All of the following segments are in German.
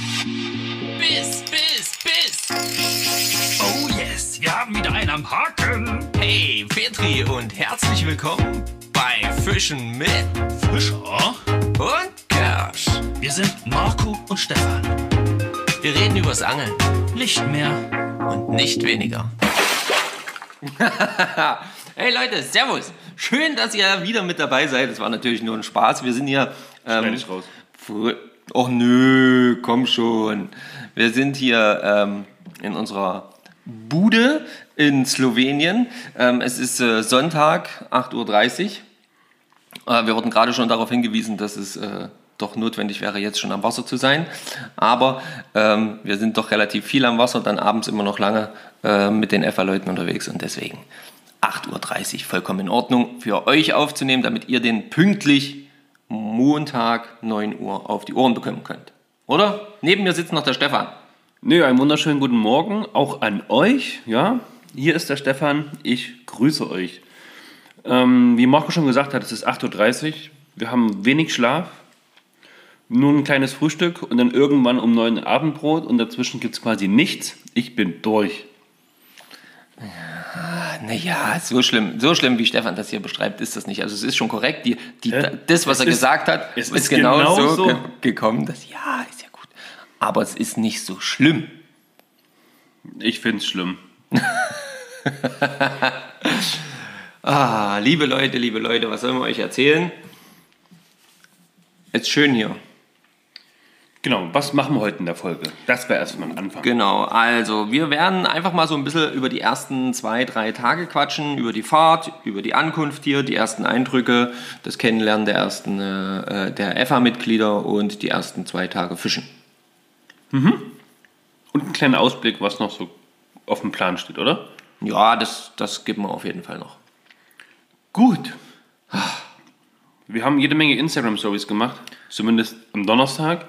Biss, Biss, Biss. Oh yes, wir haben wieder einen am Haken. Hey, Petri und herzlich willkommen bei Fischen mit Fischer. und Kersch. Wir sind Marco und Stefan. Wir reden übers Angeln Nicht mehr. und nicht weniger. hey Leute, Servus. Schön, dass ihr wieder mit dabei seid. Das war natürlich nur ein Spaß. Wir sind hier. Ähm, Schneid ich raus. Och nö, komm schon. Wir sind hier ähm, in unserer Bude in Slowenien. Ähm, es ist äh, Sonntag, 8.30 Uhr. Äh, wir wurden gerade schon darauf hingewiesen, dass es äh, doch notwendig wäre, jetzt schon am Wasser zu sein. Aber ähm, wir sind doch relativ viel am Wasser, dann abends immer noch lange äh, mit den FA-Leuten unterwegs und deswegen 8.30 Uhr vollkommen in Ordnung für euch aufzunehmen, damit ihr den pünktlich Montag 9 Uhr auf die Ohren bekommen könnt. Oder? Neben mir sitzt noch der Stefan. Nee, einen wunderschönen guten Morgen auch an euch. Ja, hier ist der Stefan. Ich grüße euch. Ähm, wie Marco schon gesagt hat, es ist 8.30 Uhr. Wir haben wenig Schlaf, nur ein kleines Frühstück und dann irgendwann um 9 Uhr Abendbrot und dazwischen gibt es quasi nichts. Ich bin durch. Naja, so schlimm, so schlimm, wie Stefan das hier beschreibt, ist das nicht. Also es ist schon korrekt. Die, die, Hä? das, was Es er ist- gesagt hat, es ist, ist genau, genau so, so. Ge gekommen. Das, ja, ist ja gut. Aber es ist nicht so schlimm. Ich finde es schlimm. Ah, liebe Leute, liebe Leute, was sollen wir euch erzählen? Ist schön hier. Genau, was machen wir heute in der Folge? Das wäre erstmal ein Anfang. Genau, also wir werden einfach mal so ein bisschen über die ersten zwei, drei Tage quatschen, über die Fahrt, über die Ankunft hier, die ersten Eindrücke, das Kennenlernen der ersten äh, der EFA-Mitglieder und die ersten zwei Tage Fischen. Und ein kleiner Ausblick, was noch so auf dem Plan steht, oder? Ja, das, das geben wir auf jeden Fall noch. Gut. Wir haben jede Menge Instagram-Stories gemacht, zumindest am Donnerstag.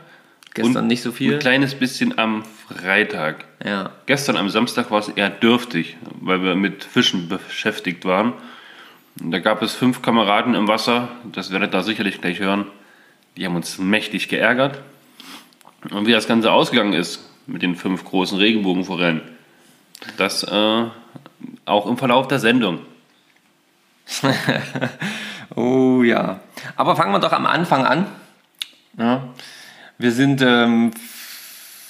Gestern Und nicht so viel. Ein kleines bisschen am Freitag. Ja, Gestern am Samstag war es eher dürftig, weil wir mit Fischen beschäftigt waren. Und da gab es fünf Kameraden im Wasser, das werdet ihr sicherlich gleich hören. Die haben uns mächtig geärgert. Und wie das Ganze ausgegangen ist mit den fünf großen Regenbogenforellen, das äh, auch im Verlauf der Sendung. Oh ja. Aber fangen wir doch am Anfang an. Ja. Wir sind ähm,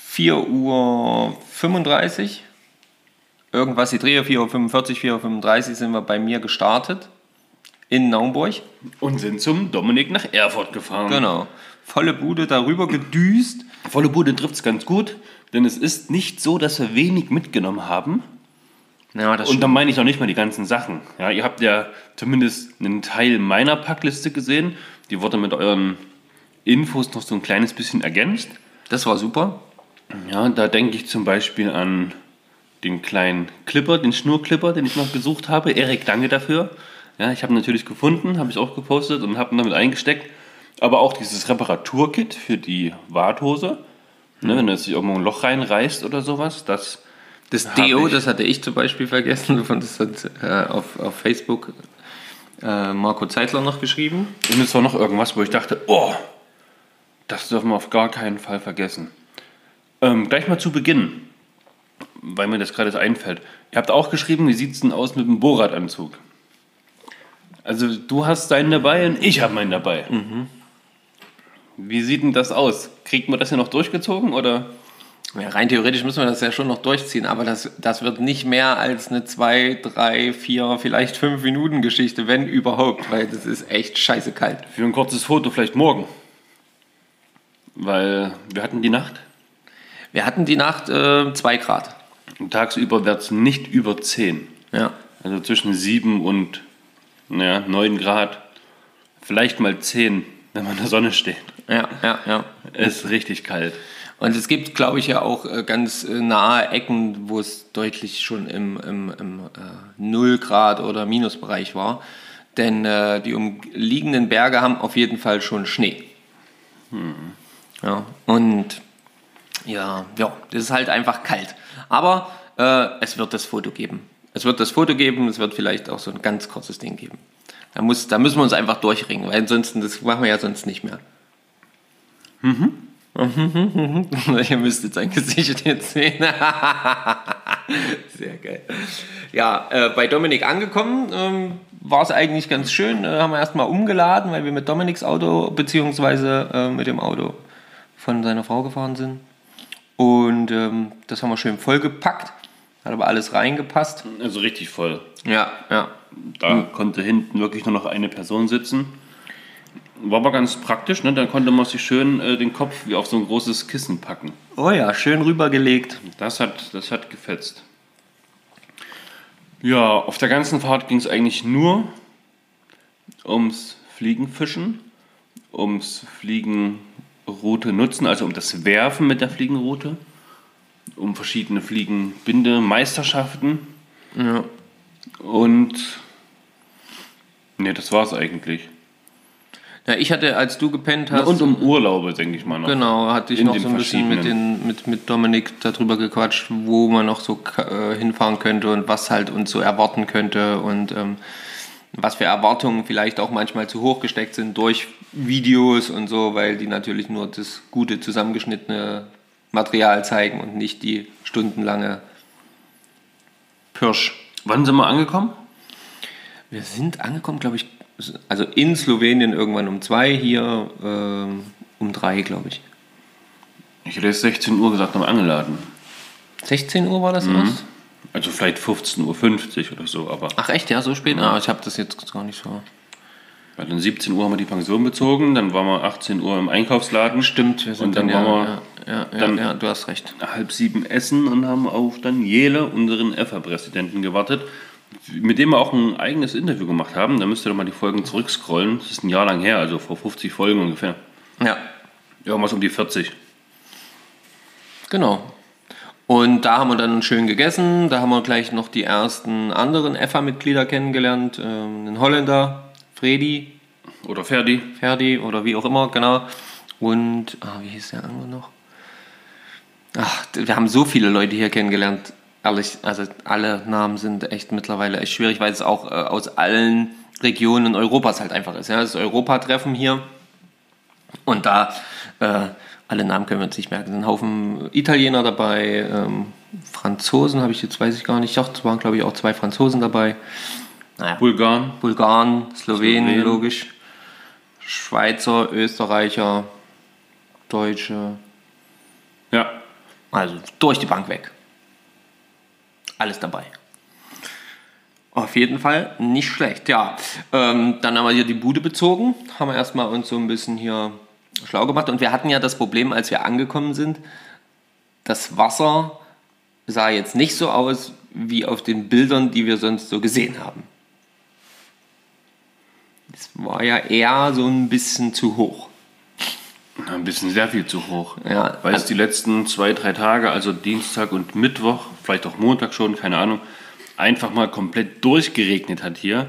4 Uhr 35. Irgendwas, die Drehe 4 Uhr 45, 4 Uhr 35 sind wir bei mir gestartet. In Naumburg. Und sind zum Dominik nach Erfurt gefahren. Genau. Volle Bude darüber gedüst. Volle Bude trifft es ganz gut, denn es ist nicht so, dass wir wenig mitgenommen haben. Ja, das Und dann meine ich noch nicht mal die ganzen Sachen. Ja, ihr habt ja zumindest einen Teil meiner Packliste gesehen. Die wurde mit euren Infos noch so ein kleines bisschen ergänzt. das war super. Ja, da denke ich zum Beispiel an den kleinen Clipper, den Schnurclipper, den ich noch gesucht habe. Erik, danke dafür. Ja, ich habe ihn natürlich gefunden, habe ich auch gepostet und habe ihn damit eingesteckt. Aber auch dieses Reparaturkit für die Warthose. Ne, wenn du jetzt irgendwo ein Loch reinreißt oder sowas, das Das Deo, das hatte ich zum Beispiel vergessen. Das hat äh, auf, auf Facebook äh, Marco Zeitler noch geschrieben. Und es war noch irgendwas, wo ich dachte, oh, das dürfen wir auf gar keinen Fall vergessen. Ähm, gleich mal zu Beginn, weil mir das gerade einfällt. Ihr habt auch geschrieben, wie sieht es denn aus mit dem Bohrradanzug? Also du hast deinen dabei und ich habe meinen dabei. Wie sieht denn das aus? Kriegt man das ja noch durchgezogen oder? Ja, rein theoretisch müssen wir das ja schon noch durchziehen, aber das, das wird nicht mehr als eine 2, 3, 4, vielleicht 5 Minuten Geschichte, wenn überhaupt, weil das ist echt scheiße kalt. Für ein kurzes Foto vielleicht morgen. Weil wir hatten die Nacht. Wir hatten die Nacht 2 Grad. Und tagsüber wird es nicht über 10. Ja. Also zwischen 7 und naja, 9 Grad. Vielleicht mal 10, wenn man in der Sonne steht. Ja, ja, ja. Es ist richtig kalt. Und es gibt, glaube ich, ja auch äh, ganz äh, nahe Ecken, wo es deutlich schon im, im, im äh, 0 Grad oder Minusbereich war. Denn äh, die umliegenden Berge haben auf jeden Fall schon Schnee. Ja, und ja, ja, das ist halt einfach kalt. Aber äh, es wird das Foto geben. Es wird das Foto geben, es wird vielleicht auch so ein ganz kurzes Ding geben. Da, muss, da müssen wir uns einfach durchringen, weil ansonsten, das machen wir ja sonst nicht mehr. Ihr müsstet sein Gesicht jetzt sehen. Sehr geil. Ja, äh, bei Dominik angekommen ähm, war es eigentlich ganz schön. Äh, haben wir erstmal umgeladen, weil wir mit Dominiks Auto beziehungsweise äh, mit dem Auto von seiner Frau gefahren sind. Und ähm, das haben wir schön vollgepackt. Hat aber alles reingepasst. Also richtig voll. Ja, ja. Da konnte hinten wirklich nur noch eine Person sitzen. War aber ganz praktisch, ne? Dann konnte man sich schön äh, den Kopf wie auf so ein großes Kissen packen. Oh ja, schön rübergelegt. Das hat, das hat gefetzt. Ja, auf der ganzen Fahrt ging es eigentlich nur ums Fliegenfischen, ums Fliegenroute nutzen, also um das Werfen mit der Fliegenroute, um verschiedene Fliegenbindemeisterschaften Ja. und ne, das war's eigentlich. ja. Ich hatte, als du gepennt hast. Und um Urlaube, denke ich mal noch. Genau, hatte ich noch so ein bisschen mit, den, mit, mit Dominik darüber gequatscht, wo man noch so äh, hinfahren könnte und was halt uns so erwarten könnte und ähm, was für Erwartungen vielleicht auch manchmal zu hoch gesteckt sind durch Videos und so, weil die natürlich nur das gute zusammengeschnittene Material zeigen und nicht die stundenlange Pirsch. Wann sind wir angekommen? Wir sind angekommen, glaube ich, also in Slowenien irgendwann um zwei, hier ähm, um drei, glaube ich. Ich hätte jetzt 16 Uhr gesagt, am Angeladen. 16 Uhr war das erst? Also vielleicht 15.50 Uhr oder so, aber Ach echt, ja, so spät? Ah, ich habe das jetzt gar nicht so. Weil dann 17 Uhr haben wir die Pension bezogen, dann waren wir 18 Uhr im Einkaufsladen. Stimmt, wir sind Und dann dann, waren ja, ja, ja, dann- ja, ja, du hast recht. halb sieben essen und haben auf Daniele, unseren EFA-Präsidenten, gewartet, mit dem wir auch ein eigenes Interview gemacht haben. Da müsst ihr doch mal die Folgen zurückscrollen. Das ist ein Jahr lang her, also vor 50 Folgen ungefähr. Ja, Irgendwas um die 40. genau. Und da haben wir dann schön gegessen. Da haben wir gleich noch die ersten anderen EFA-Mitglieder kennengelernt. Ähm, einen Holländer, Fredi, Oder Ferdi. Ferdi oder wie auch immer, genau. Und, ah, wie hieß der andere noch? Ach, wir haben so viele Leute hier kennengelernt. Ehrlich, also alle Namen sind echt mittlerweile echt schwierig, weil es auch äh, aus allen Regionen Europas halt einfach ist. Ja, das Europatreffen hier. Und da, äh, alle Namen können wir uns nicht merken. Es sind ein Haufen Italiener dabei, ähm, Franzosen habe ich jetzt, weiß ich gar nicht. Doch, es waren glaube ich auch zwei Franzosen dabei. Naja. Bulgaren. Bulgaren, Slowenen, Slowenen. logisch. Schweizer, Österreicher, Deutsche. Ja. Also durch die Bank weg. Alles dabei. Auf jeden Fall nicht schlecht, ja. Ähm, dann haben wir hier die Bude bezogen, haben wir erstmal uns so ein bisschen hier schlau gemacht. Und wir hatten ja das Problem, als wir angekommen sind, das Wasser sah jetzt nicht so aus wie auf den Bildern, die wir sonst so gesehen haben. Es war ja eher so ein bisschen zu hoch. Ein bisschen sehr viel zu hoch. Ja, Weil es die letzten zwei, drei Tage, also Dienstag und Mittwoch, vielleicht auch Montag schon, keine Ahnung, einfach mal komplett durchgeregnet hat hier.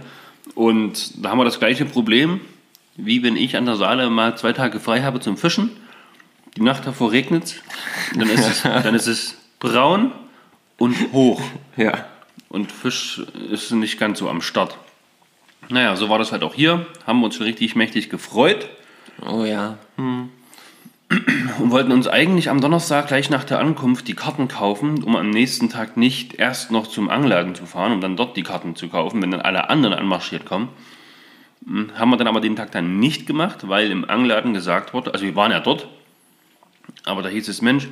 Und da haben wir das gleiche Problem, wie wenn ich an der Saale mal zwei Tage frei habe zum Fischen. Die Nacht davor regnet es, dann, ist es- dann ist es braun und hoch. Ja. Und Fisch ist nicht ganz so am Start. Naja, so war das halt auch hier. Haben uns schon richtig mächtig gefreut. Oh ja. und wollten uns eigentlich am Donnerstag gleich nach der Ankunft die Karten kaufen, um am nächsten Tag nicht erst noch zum Angladen zu fahren, um dann dort die Karten zu kaufen, wenn dann alle anderen anmarschiert kommen. Hm, Haben wir dann aber den Tag dann nicht gemacht, weil im Angladen gesagt wurde, also wir waren ja dort, aber da hieß es, Mensch,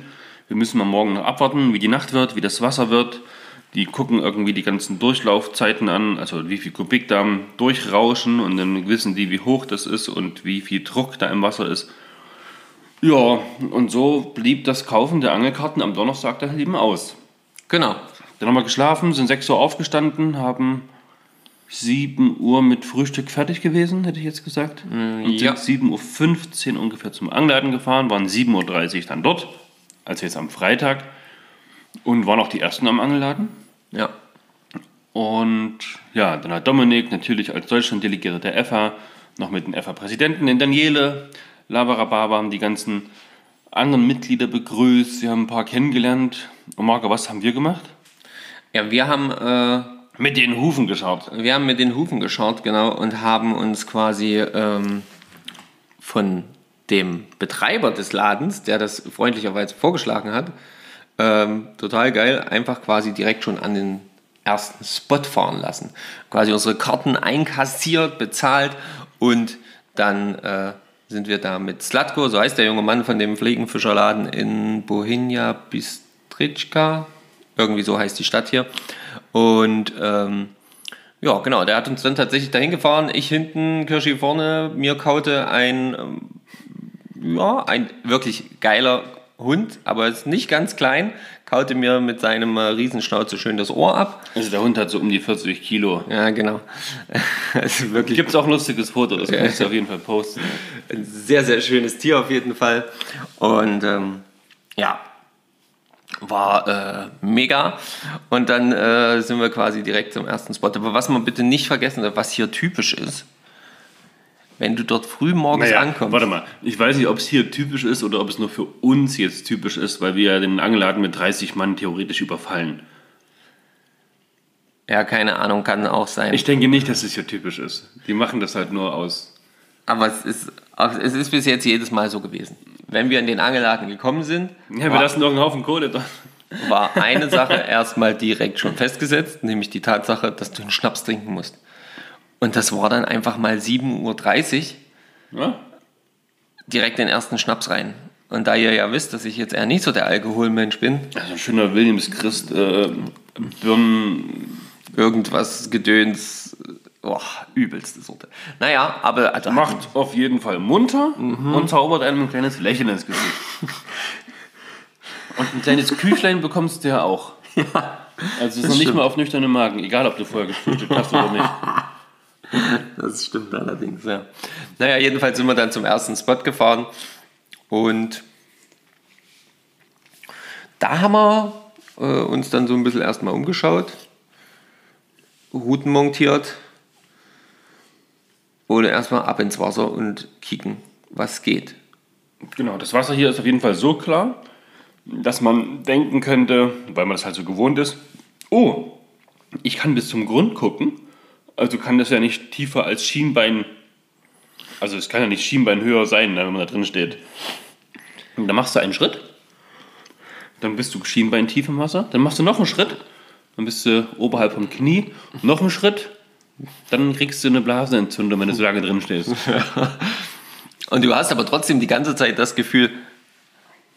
wir müssen mal morgen noch abwarten, wie die Nacht wird, wie das Wasser wird. Die gucken irgendwie die ganzen Durchlaufzeiten an, also wie viel Kubik da durchrauschen und dann wissen die, wie hoch das ist und wie viel Druck da im Wasser ist. Ja, und so blieb das Kaufen der Angelkarten am Donnerstag dann eben aus. Genau. Dann haben wir geschlafen, sind 6 Uhr aufgestanden, haben 7 Uhr mit Frühstück fertig gewesen, hätte ich jetzt gesagt. und ja. sind 7.15 Uhr ungefähr zum Angladen gefahren, waren 7.30 Uhr dann dort, also jetzt am Freitag. Und waren auch die Ersten am Angelladen. Ja. Und ja, dann hat Dominik natürlich als Deutschlanddelegierter der EFA noch mit dem EFA-Präsidenten, den Daniele, Labarababa, haben die ganzen anderen Mitglieder begrüßt. Sie haben ein paar kennengelernt. Und Marco, was haben wir gemacht? Ja, wir haben, äh, Mit den Hufen geschaut. wir haben mit den Hufen geschaut, genau, und haben uns quasi ähm, von dem Betreiber des Ladens, der das freundlicherweise vorgeschlagen hat, ähm, total geil, einfach quasi direkt schon an den ersten Spot fahren lassen. Quasi unsere Karten einkassiert, bezahlt und dann äh, sind wir da mit Slatko, so heißt der junge Mann von dem Fliegenfischerladen in Bohemia Bistritschka, irgendwie so heißt die Stadt hier. Und ähm, ja, genau, der hat uns dann tatsächlich dahin gefahren. Ich hinten, Kirschi vorne, mir kaute ein, ähm, ja, ein wirklich geiler Hund, aber ist nicht ganz klein, kaute mir mit seinem äh, Riesenschnauze schön das Ohr ab. Also der Hund hat so um die 40 Kilo. Ja, genau. Also wirklich Gibt es auch ein lustiges Foto, das kannst du auf jeden Fall posten. ein sehr, sehr schönes Tier auf jeden Fall. Und ähm, ja, war äh, mega. Und dann äh, sind wir quasi direkt zum ersten Spot. Aber was man bitte nicht vergessen darf, was hier typisch ist, wenn du dort früh morgens Naja, ankommst. warte mal. Ich weiß nicht, ob es hier typisch ist oder ob es nur für uns jetzt typisch ist, weil wir ja den Angelladen mit 30 Mann theoretisch überfallen. Ja, keine Ahnung, kann auch sein. Ich denke nicht, dass es hier typisch ist. Die machen das halt nur aus. aber es ist, es ist bis jetzt jedes Mal so gewesen. Wenn wir in den Angelladen gekommen sind, Ja, wir war, lassen irgendeinen Haufen Kohle da. war eine Sache erstmal direkt schon festgesetzt, nämlich die Tatsache, dass du einen Schnaps trinken musst. Und das war dann einfach mal 7.30 Uhr Ja? direkt den ersten Schnaps rein. Und da ihr ja wisst, dass ich jetzt eher nicht so der Alkoholmensch bin, Also ein schöner Williams Christ äh, Birnen. irgendwas Gedöns, boah, übelste Sorte. Naja, aber also, Macht auf jeden Fall munter und zaubert einem ein kleines Lächeln ins Gesicht. Und ein kleines Küchlein bekommst du ja auch. also es ist noch nicht mal auf nüchternen Magen, egal ob du vorher gefrühstückt hast oder nicht. Das stimmt allerdings, ja. Naja, jedenfalls sind wir dann zum ersten Spot gefahren und da haben wir äh, uns dann so ein bisschen erstmal umgeschaut, Routen montiert oder erstmal ab ins Wasser und kicken, was geht. Genau, das Wasser hier ist auf jeden Fall so klar, dass man denken könnte, weil man das halt so gewohnt ist, oh, ich kann bis zum Grund gucken, also kann das ja nicht tiefer als Schienbein, also es kann ja nicht Schienbein höher sein, ne, wenn man da drin steht. Und dann machst du einen Schritt, dann bist du Schienbein tief im Wasser, dann machst du noch einen Schritt, dann bist du oberhalb vom Knie, noch einen Schritt, dann kriegst du eine Blasenentzündung, wenn du so lange drin stehst. Und du hast aber trotzdem die ganze Zeit das Gefühl,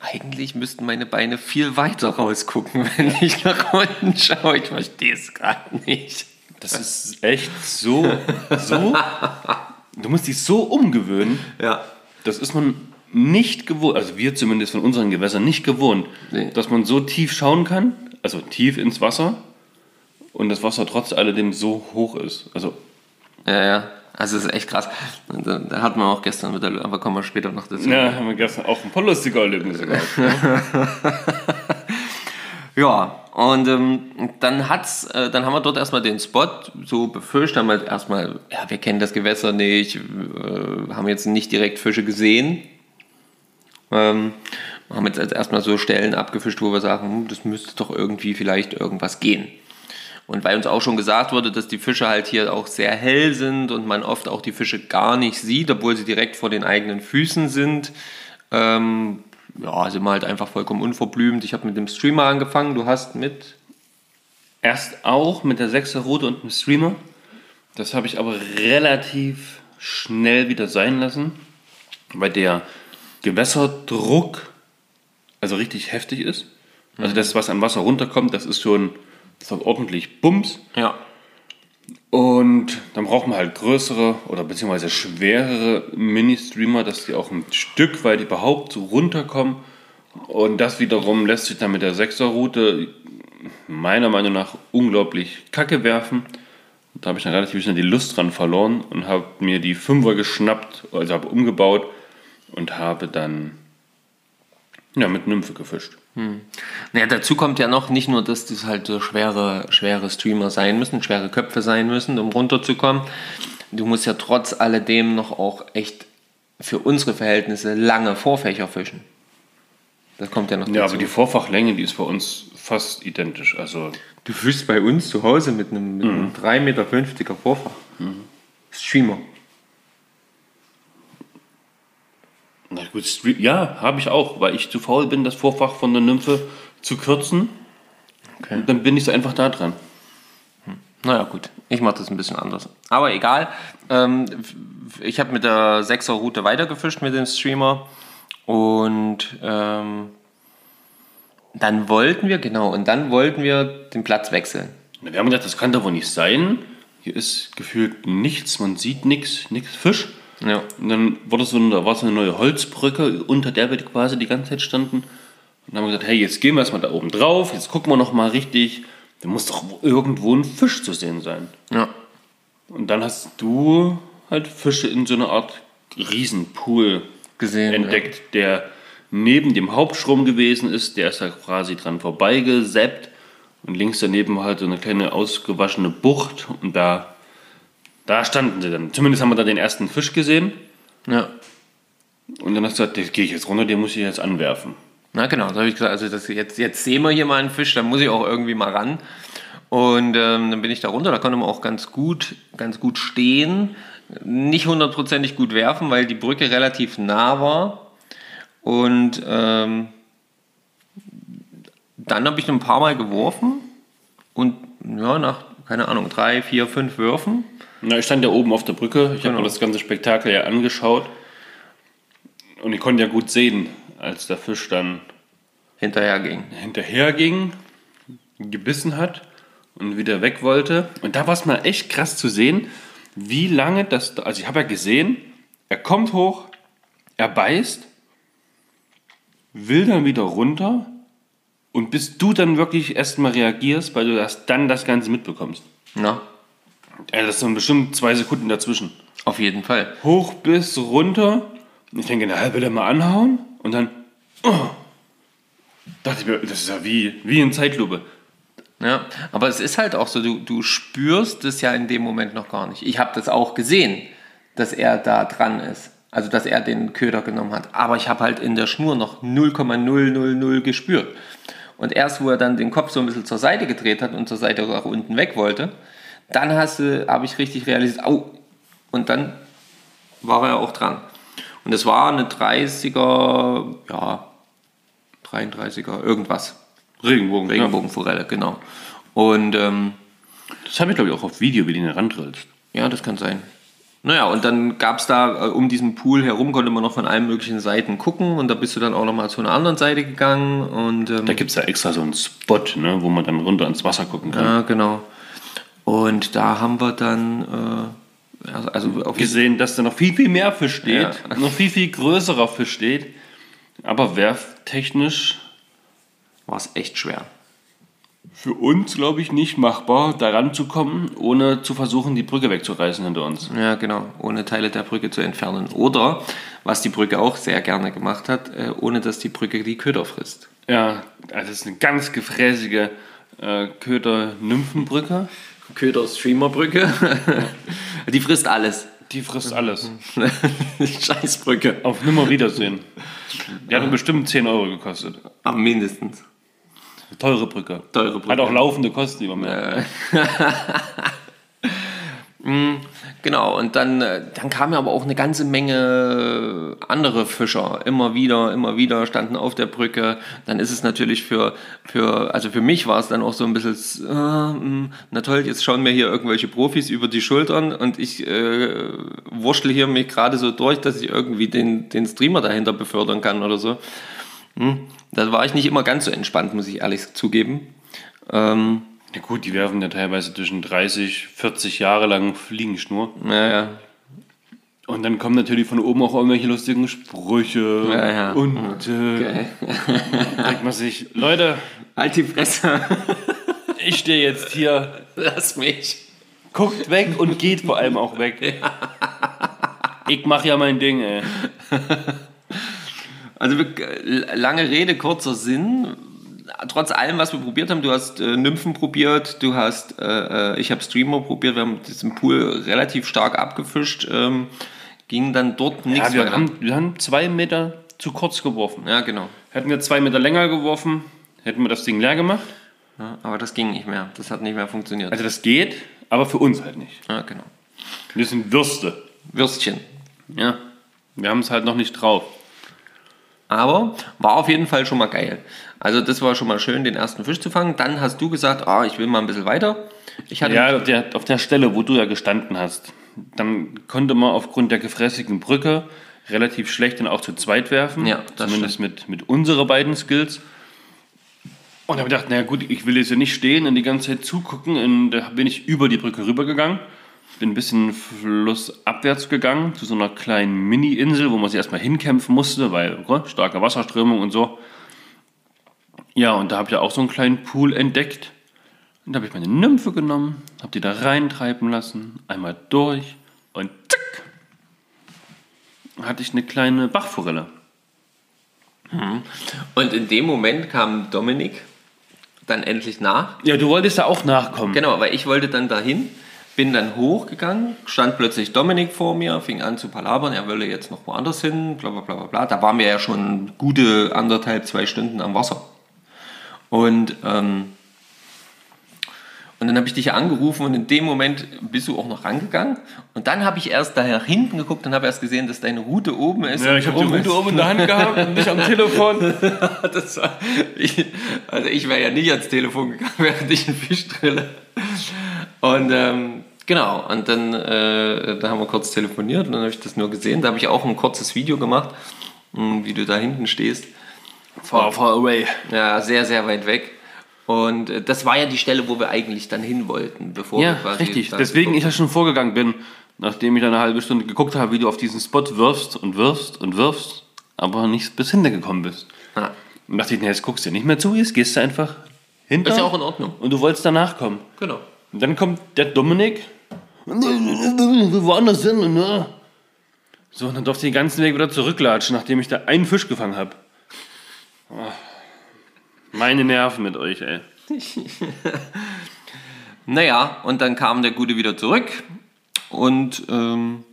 eigentlich müssten meine Beine viel weiter rausgucken, wenn ich nach unten schaue. Ich verstehe es gerade nicht. Das ist echt so, so. Du musst dich so umgewöhnen. Ja. Das ist man nicht gewohnt, also wir zumindest von unseren Gewässern nicht gewohnt, Nee. dass man so tief schauen kann, also tief ins Wasser und das Wasser trotz alledem so hoch ist. Also Ja, ja. Also es ist echt krass. Da, da hatten wir auch gestern wieder, aber kommen wir später noch dazu. ja, haben wir gestern auch ein paar lustige Erlebnisse gehabt. ne? Ja, und ähm, dann hat's, äh, dann haben wir dort erstmal den Spot so befischt, haben halt erstmal, ja, wir kennen das Gewässer nicht, äh, haben jetzt nicht direkt Fische gesehen. Ähm, haben jetzt erstmal so Stellen abgefischt, wo wir sagen, hm, das müsste doch irgendwie vielleicht irgendwas gehen. Und weil uns auch schon gesagt wurde, dass die Fische halt hier auch sehr hell sind und man oft auch die Fische gar nicht sieht, obwohl sie direkt vor den eigenen Füßen sind, ähm, ja, sind wir halt einfach vollkommen unverblümt. Ich habe mit dem Streamer angefangen, du hast mit. Erst auch mit der 6er Route und dem Streamer. Das habe ich aber relativ schnell wieder sein lassen, weil der Gewässerdruck also richtig heftig ist. Also das, was an Wasser runterkommt, das ist schon das hat ordentlich Bums. Ja. Und dann braucht man halt größere oder beziehungsweise schwerere Mini-Streamer, dass die auch ein Stück weit überhaupt so runterkommen. Und das wiederum lässt sich dann mit der 6er-Route meiner Meinung nach unglaublich kacke werfen. Da habe ich dann relativ schnell die Lust dran verloren und habe mir die 5er geschnappt, also habe umgebaut und habe dann ja, mit Nymphe gefischt. Naja, dazu kommt ja noch nicht nur, dass das halt so schwere, schwere Streamer sein müssen, schwere Köpfe sein müssen, um runterzukommen. Du musst ja trotz alledem noch auch echt für unsere Verhältnisse lange Vorfächer fischen. Das kommt ja noch dazu. Ja, aber die Vorfachlänge, die ist bei uns fast identisch. Also du fischst bei uns zu Hause mit einem, mit einem 3,50 Meter Vorfach. Streamer. Na gut, Street, ja, habe ich auch, weil ich zu faul bin, das Vorfach von der Nymphe zu kürzen. Und dann bin ich so einfach da dran. Naja, gut. Ich mache das ein bisschen anders. Aber egal. Ähm, ich habe mit der 6er Route weitergefischt mit dem Streamer. Und ähm, dann wollten wir, genau, und dann wollten wir den Platz wechseln. Wir haben gedacht, das kann doch wohl nicht sein. Hier ist gefühlt nichts, man sieht nichts, nichts Fisch. Ja. Und dann wurde so da war so eine neue Holzbrücke, unter der wir quasi die ganze Zeit standen. Und dann haben wir gesagt, hey, jetzt gehen wir erstmal da oben drauf, jetzt gucken wir noch mal richtig. Da muss doch irgendwo ein Fisch zu sehen sein. Ja. Und dann hast du halt Fische in so einer Art Riesenpool Gesehen. entdeckt, der neben dem Hauptstrom gewesen ist. Der ist da quasi dran vorbeigeseppt. Und links daneben halt so eine kleine ausgewaschene Bucht. Und da, da standen sie dann. Zumindest haben wir da den ersten Fisch gesehen. Ja. Und dann hast du gesagt, gehe ich jetzt runter, den muss ich jetzt anwerfen. Na genau, da habe ich gesagt, also das, jetzt, jetzt sehen wir hier mal einen Fisch, da muss ich auch irgendwie mal ran. Und ähm, dann bin ich da runter, da konnte man auch ganz gut, ganz gut stehen. Nicht hundertprozentig gut werfen, weil die Brücke relativ nah war. Und ähm, dann habe ich ein paar Mal geworfen und ja, nach, keine Ahnung, drei, vier, fünf Würfen. Na, ich stand ja oben auf der Brücke, ich habe Genau. mir das ganze Spektakel ja angeschaut. Und ich konnte ja gut sehen, als der Fisch dann hinterher ging. hinterher ging, gebissen hat und wieder weg wollte. Und da war es mal echt krass zu sehen, wie lange das. Also, ich habe ja gesehen, er kommt hoch, er beißt, will dann wieder runter. Und bis du dann wirklich erstmal reagierst, weil du das, dann das Ganze mitbekommst. Na, Ja, das sind bestimmt zwei Sekunden dazwischen. auf jeden Fall. Hoch bis runter. Ich denke, na, will er mal anhauen? Und dann, oh, dachte ich mir, das ist ja wie, wie in Zeitlupe. Ja, aber es ist halt auch so, du, du spürst es ja in dem Moment noch gar nicht. Ich habe das auch gesehen, dass er da dran ist. Also, dass er den Köder genommen hat. Aber ich habe halt in der Schnur noch 0,000 gespürt. Und erst, wo er dann den Kopf so ein bisschen zur Seite gedreht hat und zur Seite nach unten weg wollte, dann habe ich richtig realisiert, au, und dann war er auch dran. Und es war eine 30er, ja, 33er, irgendwas. Regenbogen. Regenbogen. Regenbogenforelle, genau. Und ähm, Das habe ich, glaube ich, auch auf Video, wie du ihn herandrillst. ja, das kann sein. Naja, und dann gab es da äh, um diesen Pool herum, konnte man noch von allen möglichen Seiten gucken und da bist du dann auch nochmal zu einer anderen Seite gegangen und ähm, Da gibt es ja extra so einen Spot, ne, wo man dann runter ins Wasser gucken kann. ja, genau. Und da haben wir dann, äh, also Gesehen, dass da noch viel, viel mehr Fisch steht. Ja. Noch viel, viel größerer Fisch steht. Aber werftechnisch war es echt schwer. für uns, glaube ich, nicht machbar, daran zu kommen, ohne zu versuchen, die Brücke wegzureißen hinter uns. Ja, genau, ohne Teile der Brücke zu entfernen. Oder, was die Brücke auch sehr gerne gemacht hat, äh, ohne dass die Brücke die Köder frisst. Ja, also das ist eine ganz gefräßige äh, Köder-Nymphenbrücke. Köder-Streamer-Brücke. die frisst alles. Die frisst alles. Scheißbrücke. Auf Nimmerwiedersehen. Die hat bestimmt 10 Euro gekostet. Am mindestens. Teure Brücke. Teure Brücke. Hat auch laufende Kosten immer mehr. Genau, und dann, äh, dann kamen aber auch eine ganze Menge andere Fischer. Immer wieder, immer wieder standen auf der Brücke. Dann ist es natürlich für, für also für mich war es dann auch so ein bisschen, äh, mh, na toll, jetzt schauen mir hier irgendwelche Profis über die Schultern und ich äh, wurschtel hier mich gerade so durch, dass ich irgendwie den, den Streamer dahinter befördern kann oder so. Hm, da war ich nicht immer ganz so entspannt, muss ich ehrlich zugeben. Ähm, gut, die werfen ja teilweise zwischen 30, 40 Jahre lang Fliegenschnur. naja, Und dann kommen natürlich von oben auch irgendwelche lustigen Sprüche. Ja, ja. Und äh, denkt man sich, Leute, halt die Fresse, ich stehe jetzt hier, lass mich. guckt weg und geht vor allem auch weg. Ich mache ja mein Ding, ey. Also wir- lange Rede, kurzer Sinn. Trotz allem, was wir probiert haben, du hast äh, Nymphen probiert, du hast, äh, äh, ich habe Streamer probiert, wir haben diesen Pool relativ stark abgefischt, ähm, ging dann dort nichts Ja, wir, mehr. haben, wir haben zwei Meter zu kurz geworfen. ja, genau. Hätten wir zwei Meter länger geworfen, hätten wir das Ding leer gemacht. Ja, aber das ging nicht mehr. Das hat nicht mehr funktioniert. Also das geht, aber für uns halt nicht. ja, genau. Wir sind Würste. Würstchen. Ja, wir haben es halt noch nicht drauf. Aber war auf jeden Fall schon mal geil. Also das war schon mal schön, den ersten Fisch zu fangen. Dann hast du gesagt, ah, ich will mal ein bisschen weiter. Ich hatte Ja, auf der, auf der Stelle, wo du ja gestanden hast, dann konnte man aufgrund der gefräßigen Brücke relativ schlecht dann auch zu zweit werfen. Ja, das Zumindest mit, mit unseren beiden Skills. Und habe ich gedacht, naja gut, ich will jetzt ja nicht stehen und die ganze Zeit zugucken. Und da bin ich über die Brücke rübergegangen. Bin ein bisschen flussabwärts gegangen, zu so einer kleinen Mini-Insel, wo man sich erstmal hinkämpfen musste, weil oh, starke Wasserströmung und so. Ja, und da habe ich auch so einen kleinen Pool entdeckt. Und da habe ich meine Nymphe genommen, habe die da reintreiben lassen, einmal durch und zack, hatte ich eine kleine Bachforelle. Und in dem Moment kam Dominik dann endlich nach. Ja, du wolltest da auch nachkommen. Genau, weil ich wollte dann dahin, bin dann hochgegangen, stand plötzlich Dominik vor mir, fing an zu palabern, er wolle jetzt noch woanders hin, bla bla bla bla. Da waren wir ja schon gute anderthalb, zwei Stunden am Wasser. Und, ähm, und dann habe ich dich angerufen und in dem Moment bist du auch noch rangegangen. Und dann habe ich erst da hinten geguckt und habe erst gesehen, dass deine Route oben ist. Ja, ich habe die Route oben in der Hand gehabt und nicht am Telefon. Das war, ich, also ich wäre ja nicht ans Telefon gegangen, während ich einen Fisch drille. Und ähm, genau, und dann äh, da haben wir kurz telefoniert und dann habe ich das nur gesehen. Da habe ich auch ein kurzes Video gemacht, mh, wie du da hinten stehst. Far, far away. Ja, sehr, sehr weit weg. Und äh, das war ja die Stelle, wo wir eigentlich dann hin wollten, bevor Ja, wir quasi richtig. Deswegen ich ja schon vorgegangen bin, nachdem ich dann eine halbe Stunde geguckt habe, wie du auf diesen Spot wirfst und wirfst und wirfst, aber nicht bis hinten gekommen bist. haben. Und dachte ich, nee, jetzt guckst du nicht mehr zu, jetzt gehst du einfach hinter. Ist ja auch in Ordnung. Und du wolltest danach kommen. Genau. Und dann kommt der Dominik. Wir woanders hin. Ja. So, und dann durfte ich den ganzen Weg wieder zurücklatschen, nachdem ich da einen Fisch gefangen habe. Ah. Meine Nerven mit euch, ey. Naja, und dann kam der Gute wieder zurück und ähm,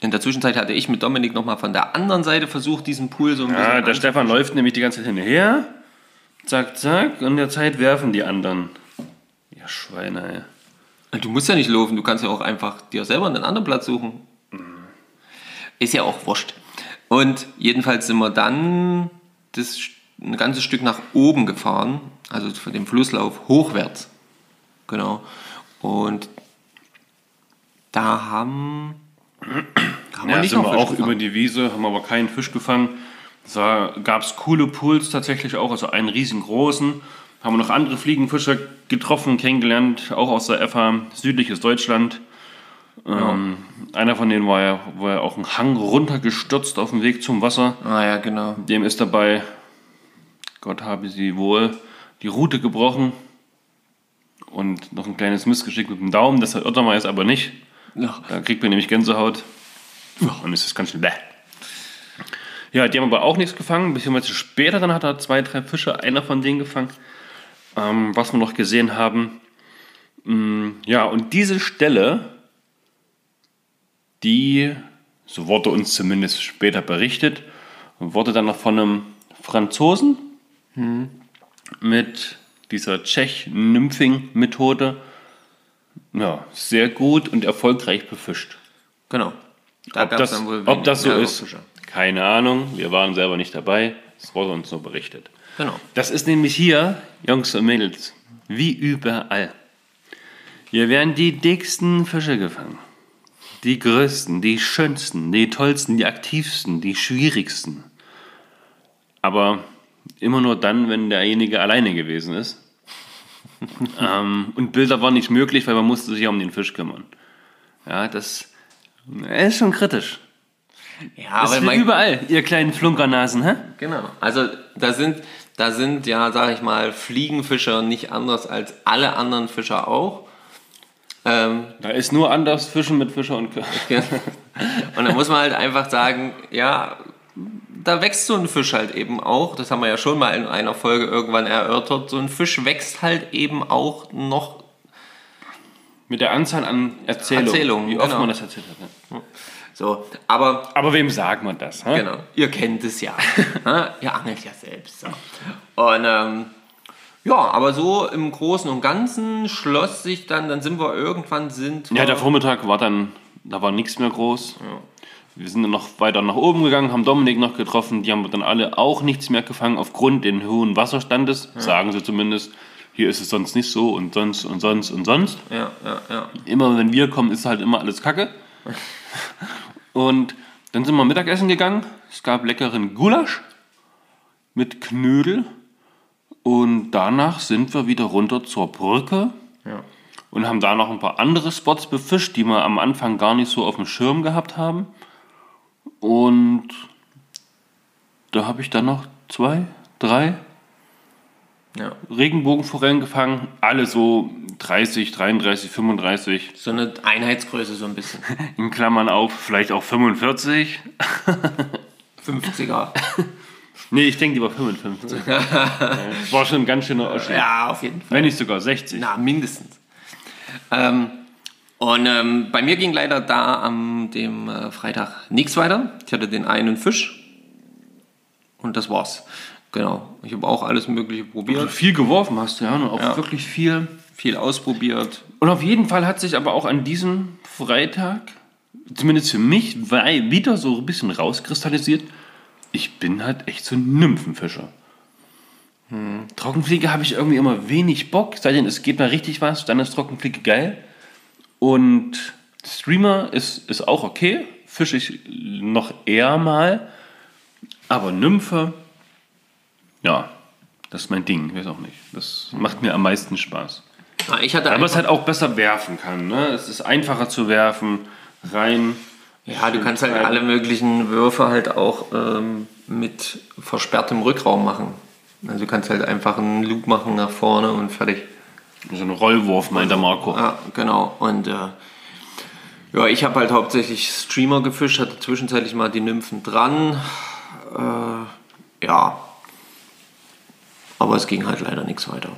in der Zwischenzeit hatte ich mit Dominik nochmal von der anderen Seite versucht, diesen Pool so ein bisschen Ja, der Stefan läuft nämlich die ganze Zeit hinterher. Zack, zack. Und in der Zeit werfen die anderen. Schweine, ey. Du musst ja nicht laufen, du kannst ja auch einfach dir selber einen anderen Platz suchen. Ist ja auch wurscht. Und jedenfalls sind wir dann das ein ganzes Stück nach oben gefahren, also von dem Flusslauf hochwärts. Genau. Und da haben, haben Ja, nicht sind wir auch gefangen. über die Wiese, haben aber keinen Fisch gefangen. Da gab es coole Pools tatsächlich auch, also einen riesengroßen. Haben wir noch andere Fliegenfischer getroffen, kennengelernt, auch aus der FH südliches Deutschland. Ähm, einer von denen war ja, war ja auch ein Hang runtergestürzt auf dem Weg zum Wasser. Ah ja, genau. Dem ist dabei, Gott habe sie wohl, die Rute gebrochen und noch ein kleines Missgeschick mit dem Daumen. Das hat Ottermeier aber nicht. Ja. Da kriegt man nämlich Gänsehaut. Und es ist ganz schön bäh. Ja, die haben aber auch nichts gefangen. Beziehungsweise später dann hat er zwei, drei Fische, einer von denen gefangen. Ähm, was wir noch gesehen haben. Mm, ja, und diese Stelle, die, so wurde uns zumindest später berichtet, wurde dann noch von einem Franzosen mit dieser Tschech-Nymphing-Methode ja, sehr gut und erfolgreich befischt. Genau. Da Ob das, ob das so ist, Fische. keine Ahnung. Wir waren selber nicht dabei. Es wurde uns nur berichtet. Genau. Das ist nämlich hier, Jungs und Mädels, wie überall. Hier werden die dicksten Fische gefangen. Die größten, die schönsten, die tollsten, die aktivsten, die schwierigsten. Aber immer nur dann, wenn derjenige alleine gewesen ist. ähm, und Bilder waren nicht möglich, weil man musste sich ja um den Fisch kümmern. Ja, das ist schon kritisch. Ja, Das ist wie überall, ihr kleinen Flunkernasen, hä? Genau. Also da sind, da sind ja, sag ich mal, Fliegenfischer nicht anders als alle anderen Fischer auch. Ähm, Da ist nur anders Fischen mit Fischer und Kö- und da muss man halt einfach sagen, ja, da wächst so ein Fisch halt eben auch. Das haben wir ja schon mal in einer Folge irgendwann erörtert. So ein Fisch wächst halt eben auch noch. Mit der Anzahl an Erzählungen, Erzählungen, wie oft genau. man das erzählt hat. Ne? So, aber Aber wem sagt man das? Hä? Genau, ihr kennt es ja. Ihr angelt ja selbst. So. Und ähm, ja, aber so im Großen und Ganzen schloss sich dann, dann sind wir irgendwann sind Ja, der Vormittag war dann, da war nichts mehr groß. Wir sind dann noch weiter nach oben gegangen, haben Dominik noch getroffen. Die haben dann alle auch nichts mehr gefangen aufgrund den hohen Wasserstandes, sagen sie zumindest. Hier ist es sonst nicht so und sonst und sonst und sonst. Ja, ja, ja. Immer wenn wir kommen, ist halt immer alles Kacke. Und dann sind wir Mittagessen gegangen. Es gab leckeren Gulasch mit Knödel. Und danach sind wir wieder runter zur Brücke ja. und haben da noch ein paar andere Spots befischt, die wir am Anfang gar nicht so auf dem Schirm gehabt haben. Und da habe ich dann noch zwei, drei ja. Regenbogenforellen gefangen. Alle so 30, 33, 35. So eine Einheitsgröße so ein bisschen. In Klammern auf, vielleicht auch 45. 50er. Nee, ich denke lieber 55. Das war schon ein ganz schöner Oschi. Ja, auf jeden Fall. Wenn nicht sogar 60. Na, mindestens. Ähm, und ähm, bei mir ging leider da am dem äh, Freitag nichts weiter. Ich hatte den einen Fisch und das war's. Genau. Ich habe auch alles Mögliche Also probiert, viel geworfen hast du, ja. Und auch Ja. wirklich viel. viel ausprobiert. Und auf jeden Fall hat sich aber auch an diesem Freitag, zumindest für mich, wieder so ein bisschen rauskristallisiert, ich bin halt echt so ein Nymphenfischer. Trockenfliege habe ich irgendwie immer wenig Bock, sei denn es geht mal richtig was, dann ist Trockenfliege geil. Und Streamer ist, ist auch okay, fische ich noch eher mal. Aber Nymphe, ja, das ist mein Ding, weiß auch nicht. Das macht mir am meisten Spaß. Ah, Ich hatte Aber es halt auch besser werfen kann. Ne? Es ist einfacher zu werfen, rein. ja, du kannst halt Schön alle möglichen Würfe halt auch ähm, mit versperrtem Rückraum machen. Also du kannst halt einfach einen Loop machen nach vorne und fertig. So ein Rollwurf, meint der Marco. Ja, genau. Und äh, ja, ich habe halt hauptsächlich Streamer gefischt, hatte zwischenzeitlich mal die Nymphen dran. Äh, ja. Aber es ging halt leider nichts weiter.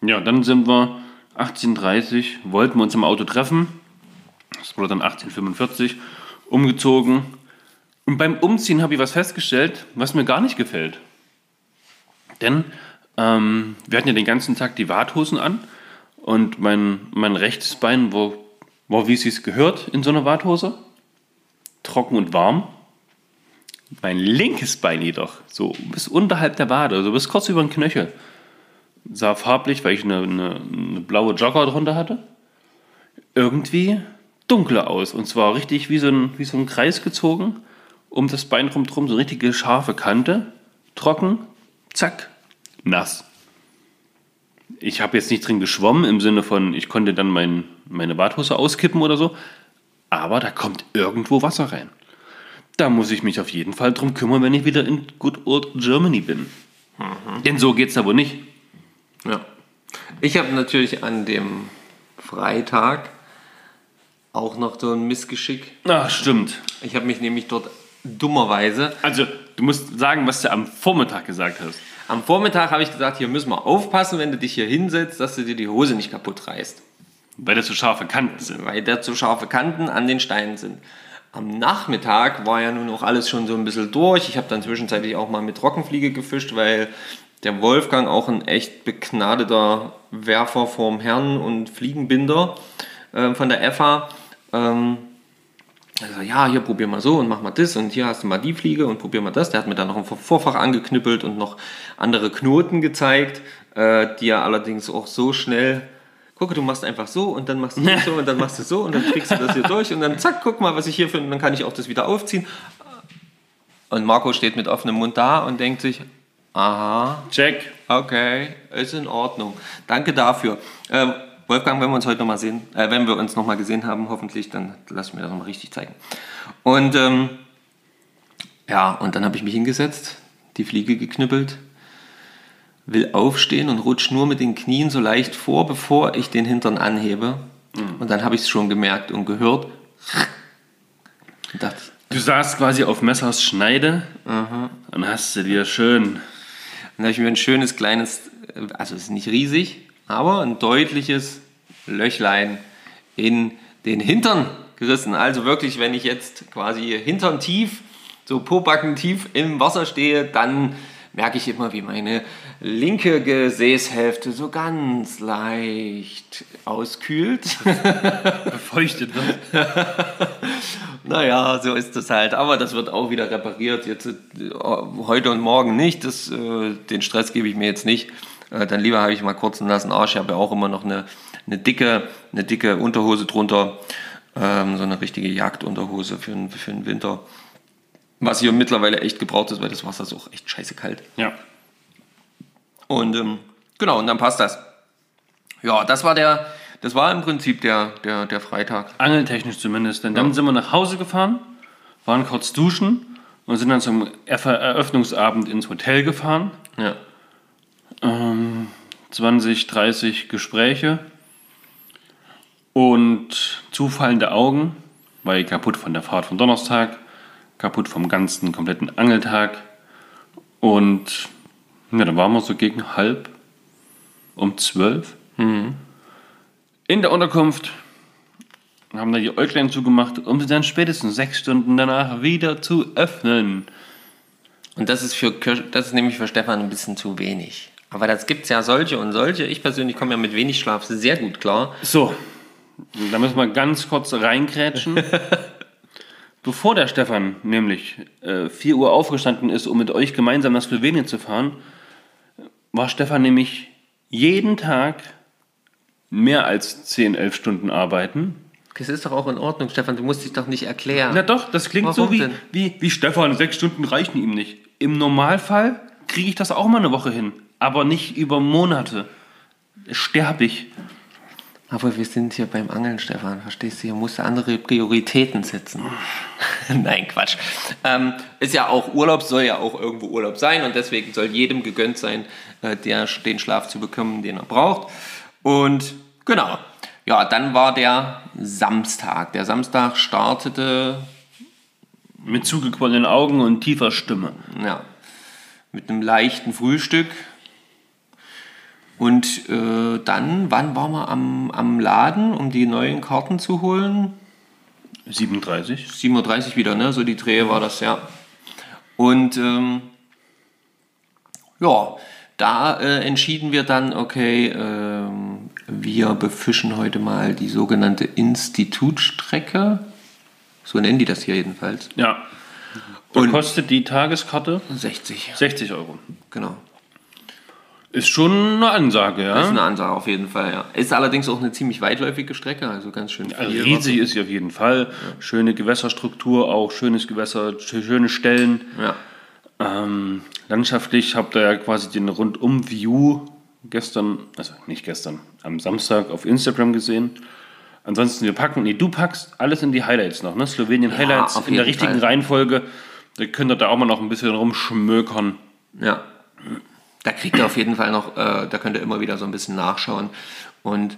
Ja, dann sind wir 18.30 wollten wir uns im Auto treffen. Das wurde dann 18.45 umgezogen. Und beim Umziehen habe ich was festgestellt, was mir gar nicht gefällt. Denn ähm, wir hatten ja den ganzen Tag die Warthosen an und mein, mein rechtes Bein war, war wie es sich gehört in so einer Warthose. Trocken und warm. Mein linkes Bein jedoch, so bis unterhalb der Wade, so bis kurz über den Knöchel sah farblich, weil ich eine, eine, eine blaue Jogger drunter hatte, irgendwie dunkler aus. Und zwar richtig wie so ein, wie so ein Kreis gezogen, um das Bein rumdrum, so eine richtige scharfe Kante, trocken, zack, nass. Ich habe jetzt nicht drin geschwommen im Sinne von, ich konnte dann mein, meine Badhose auskippen oder so, aber da kommt irgendwo Wasser rein. Da muss ich mich auf jeden Fall drum kümmern, wenn ich wieder in Good Old Germany bin. Denn so geht's aber nicht. Ja. Ich habe natürlich an dem Freitag auch noch so ein Missgeschick. Ach, stimmt. Ich habe mich nämlich dort dummerweise Also, du musst sagen, was du am Vormittag gesagt hast. Am Vormittag habe ich gesagt, hier müssen wir aufpassen, wenn du dich hier hinsetzt, dass du dir die Hose nicht kaputt reißt. Weil das so scharfe Kanten sind. Weil da zu scharfe Kanten an den Steinen sind. Am Nachmittag war ja nun auch alles schon so ein bisschen durch. Ich habe dann zwischenzeitlich auch mal mit Trockenfliege gefischt, weil der Wolfgang auch ein echt begnadeter Werfer vorm Herrn und Fliegenbinder äh, von der FA. Ähm, also, ja, hier probier mal so und mach mal das und hier hast du mal die Fliege und probier mal das. Der hat mir dann noch ein Vorfach angeknüppelt und noch andere Knoten gezeigt, äh, die er allerdings auch so schnell. Gucke, du machst einfach so und dann machst du so und dann machst du so und dann kriegst du das hier durch und dann zack, guck mal, was ich hier finde und dann kann ich auch das wieder aufziehen. Und Marco steht mit offenem Mund da und denkt sich, aha, Check. Okay, ist in Ordnung. Danke dafür. Ähm, Wolfgang, wenn wir uns heute nochmal sehen, äh, wenn wir uns nochmal gesehen haben, hoffentlich, dann lass mir das nochmal richtig zeigen. Und ähm, ja, und dann habe ich mich hingesetzt, die Fliege geknüppelt, will aufstehen und rutsch nur mit den Knien so leicht vor, bevor ich den Hintern anhebe. Und dann habe ich es schon gemerkt und gehört. Und dachte, Du saßt quasi auf Messers Schneide und hast du dir schön. Dann habe ich mir ein schönes kleines, äh, also es ist nicht riesig, aber ein deutliches Löchlein in den Hintern gerissen. Also wirklich, wenn ich jetzt quasi Hintern tief, so Pobacken tief im Wasser stehe, dann merke ich immer, wie meine linke Gesäßhälfte so ganz leicht auskühlt. Befeuchtet wird. Naja, so ist es halt. Aber das wird auch wieder repariert. Jetzt äh, heute und morgen nicht. Das, äh, den Stress gebe ich mir jetzt nicht. Äh, dann lieber habe ich mal kurz einen nassen Arsch. Ich habe ja auch immer noch eine, eine, dicke, eine dicke Unterhose drunter. Ähm, so eine richtige Jagdunterhose für, den- für den Winter. Was hier mittlerweile echt gebraucht ist, weil das Wasser ist auch echt scheiße kalt. Ja. Und ähm, genau, und dann passt das. Ja, das war der, das war im Prinzip der, der, der Freitag. Angeltechnisch zumindest. Denn dann sind wir nach Hause gefahren, waren kurz duschen und sind dann zum Eröffnungsabend ins Hotel gefahren. Ja. 20, 30 Gespräche und zufallende Augen, weil kaputt von der Fahrt von Donnerstag, kaputt vom ganzen kompletten Angeltag und ja, da waren wir so gegen halb um zwölf in der Unterkunft, haben da die Äuglein zugemacht, um sie dann spätestens sechs Stunden danach wieder zu öffnen. Und das ist, für, Kirsch- das ist nämlich für Stefan ein bisschen zu wenig. Aber das gibt es ja solche und solche. Ich persönlich komme ja mit wenig Schlaf sehr gut klar. So, da müssen wir ganz kurz reingrätschen. Bevor der Stefan nämlich äh, 4 Uhr aufgestanden ist, um mit euch gemeinsam nach Slowenien zu fahren, war Stefan nämlich jeden Tag mehr als 10, 11 Stunden arbeiten. Das ist doch auch in Ordnung, Stefan. Du musst dich doch nicht erklären. Na doch, das klingt Warum so wie, wie, wie Stefan, sechs Stunden reichen ihm nicht. Im Normalfall kriege ich das auch mal eine Woche hin, aber nicht über Monate. Sterbe ich. Aber wir sind hier beim Angeln, Stefan. Verstehst du? Hier musst du andere Prioritäten setzen. Nein, Quatsch. Ähm, ist ja auch Urlaub, soll ja auch irgendwo Urlaub sein und deswegen soll jedem gegönnt sein, äh, der, den Schlaf zu bekommen, den er braucht. Und genau. Ja, dann war der Samstag. Der Samstag startete Mit zugequollenen Augen und tiefer Stimme. ja, mit einem leichten Frühstück. Und äh, dann, wann waren wir am, am Laden, um die neuen Karten zu holen? 37. 7.30 Uhr wieder, ne? So die Drehe war das, ja. Und ähm, ja, da äh, entschieden wir dann, okay, ähm, wir befischen heute mal die sogenannte Institutstrecke. So nennen die das hier jedenfalls. Ja. Und- kostet die Tageskarte 60, 60 Euro. genau. Ist schon eine Ansage, ja. Ist eine Ansage auf jeden Fall, ja. Ist allerdings auch eine ziemlich weitläufige Strecke, also ganz schön viel. Also riesig ist sie auf jeden Fall. Schöne Gewässerstruktur, auch schönes Gewässer, sch- schöne Stellen. Ja. Ähm, landschaftlich habt ihr ja quasi den Rundum-View gestern, also nicht gestern, am Samstag auf Instagram gesehen. Ansonsten, wir packen, nee, du packst alles in die Highlights noch, ne? Slowenien Highlights auf in der richtigen Fall. Reihenfolge. Da könnt ihr da auch mal noch ein bisschen rumschmökern. Ja. Da kriegt ihr auf jeden Fall noch, äh, da könnt ihr immer wieder so ein bisschen nachschauen. Und